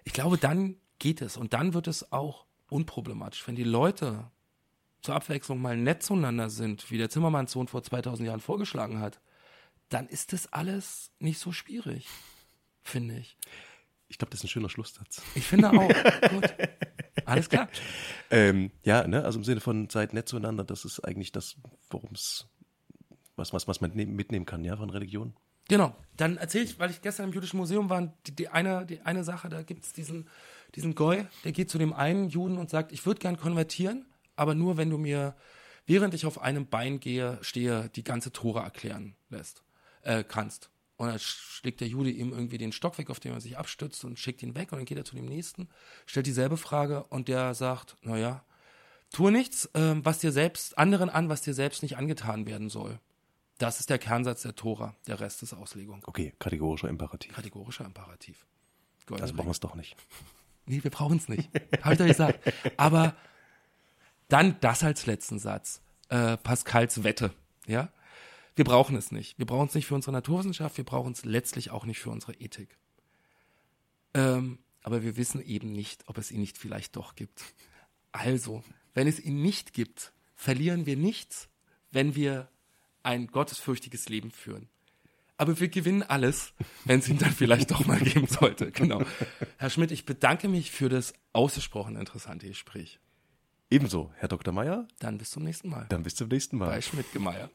A: ich glaube, dann geht es und dann wird es auch unproblematisch, wenn die Leute zur Abwechslung mal nett zueinander sind, wie der Zimmermannssohn vor 2000 Jahren vorgeschlagen hat, dann ist das alles nicht so schwierig, finde ich.
B: Ich glaube, das ist ein schöner Schlusssatz.
A: Ich finde auch. Gut. Alles klar.
B: Ähm, ja, ne, also im Sinne von seid nett zueinander, das ist eigentlich das, worum es, was, was, was man ne- mitnehmen kann, ja, von Religion.
A: Genau. Dann erzähle ich, weil ich gestern im Jüdischen Museum war, die, die, eine, die eine Sache, da gibt es diesen, diesen Goy, der geht zu dem einen Juden und sagt, ich würde gern konvertieren, aber nur, wenn du mir, während ich auf einem Bein gehe, stehe, die ganze Tora erklären lässt, äh, kannst. Und dann schlägt der Jude ihm irgendwie den Stock weg, auf den er sich abstützt und schickt ihn weg und dann geht er zu dem nächsten, stellt dieselbe Frage und der sagt, naja, tue nichts, ähm, was dir selbst, anderen an, was dir selbst nicht angetan werden soll. Das ist der Kernsatz der Tora, der Rest ist Auslegung.
B: Okay, kategorischer Imperativ.
A: Kategorischer Imperativ.
B: Das
A: Goldene
B: brauchen wir es doch nicht.
A: Nee, wir brauchen es nicht. Habe ich doch gesagt. Aber dann das als letzten Satz. Äh, Pascals Wette. Ja? Wir brauchen es nicht. Wir brauchen es nicht für unsere Naturwissenschaft, wir brauchen es letztlich auch nicht für unsere Ethik. Ähm, aber wir wissen eben nicht, ob es ihn nicht vielleicht doch gibt. Also, wenn es ihn nicht gibt, verlieren wir nichts, wenn wir ein gottesfürchtiges Leben führen. Aber wir gewinnen alles, wenn es ihn dann vielleicht doch mal geben sollte. Genau. Herr Schmidt, ich bedanke mich für das ausgesprochen interessante Gespräch.
B: Ebenso, Herr Dr. Meyer,
A: Dann bis zum nächsten Mal.
B: dann bis zum nächsten Mal.
A: Bei Schmidt-Gemeier.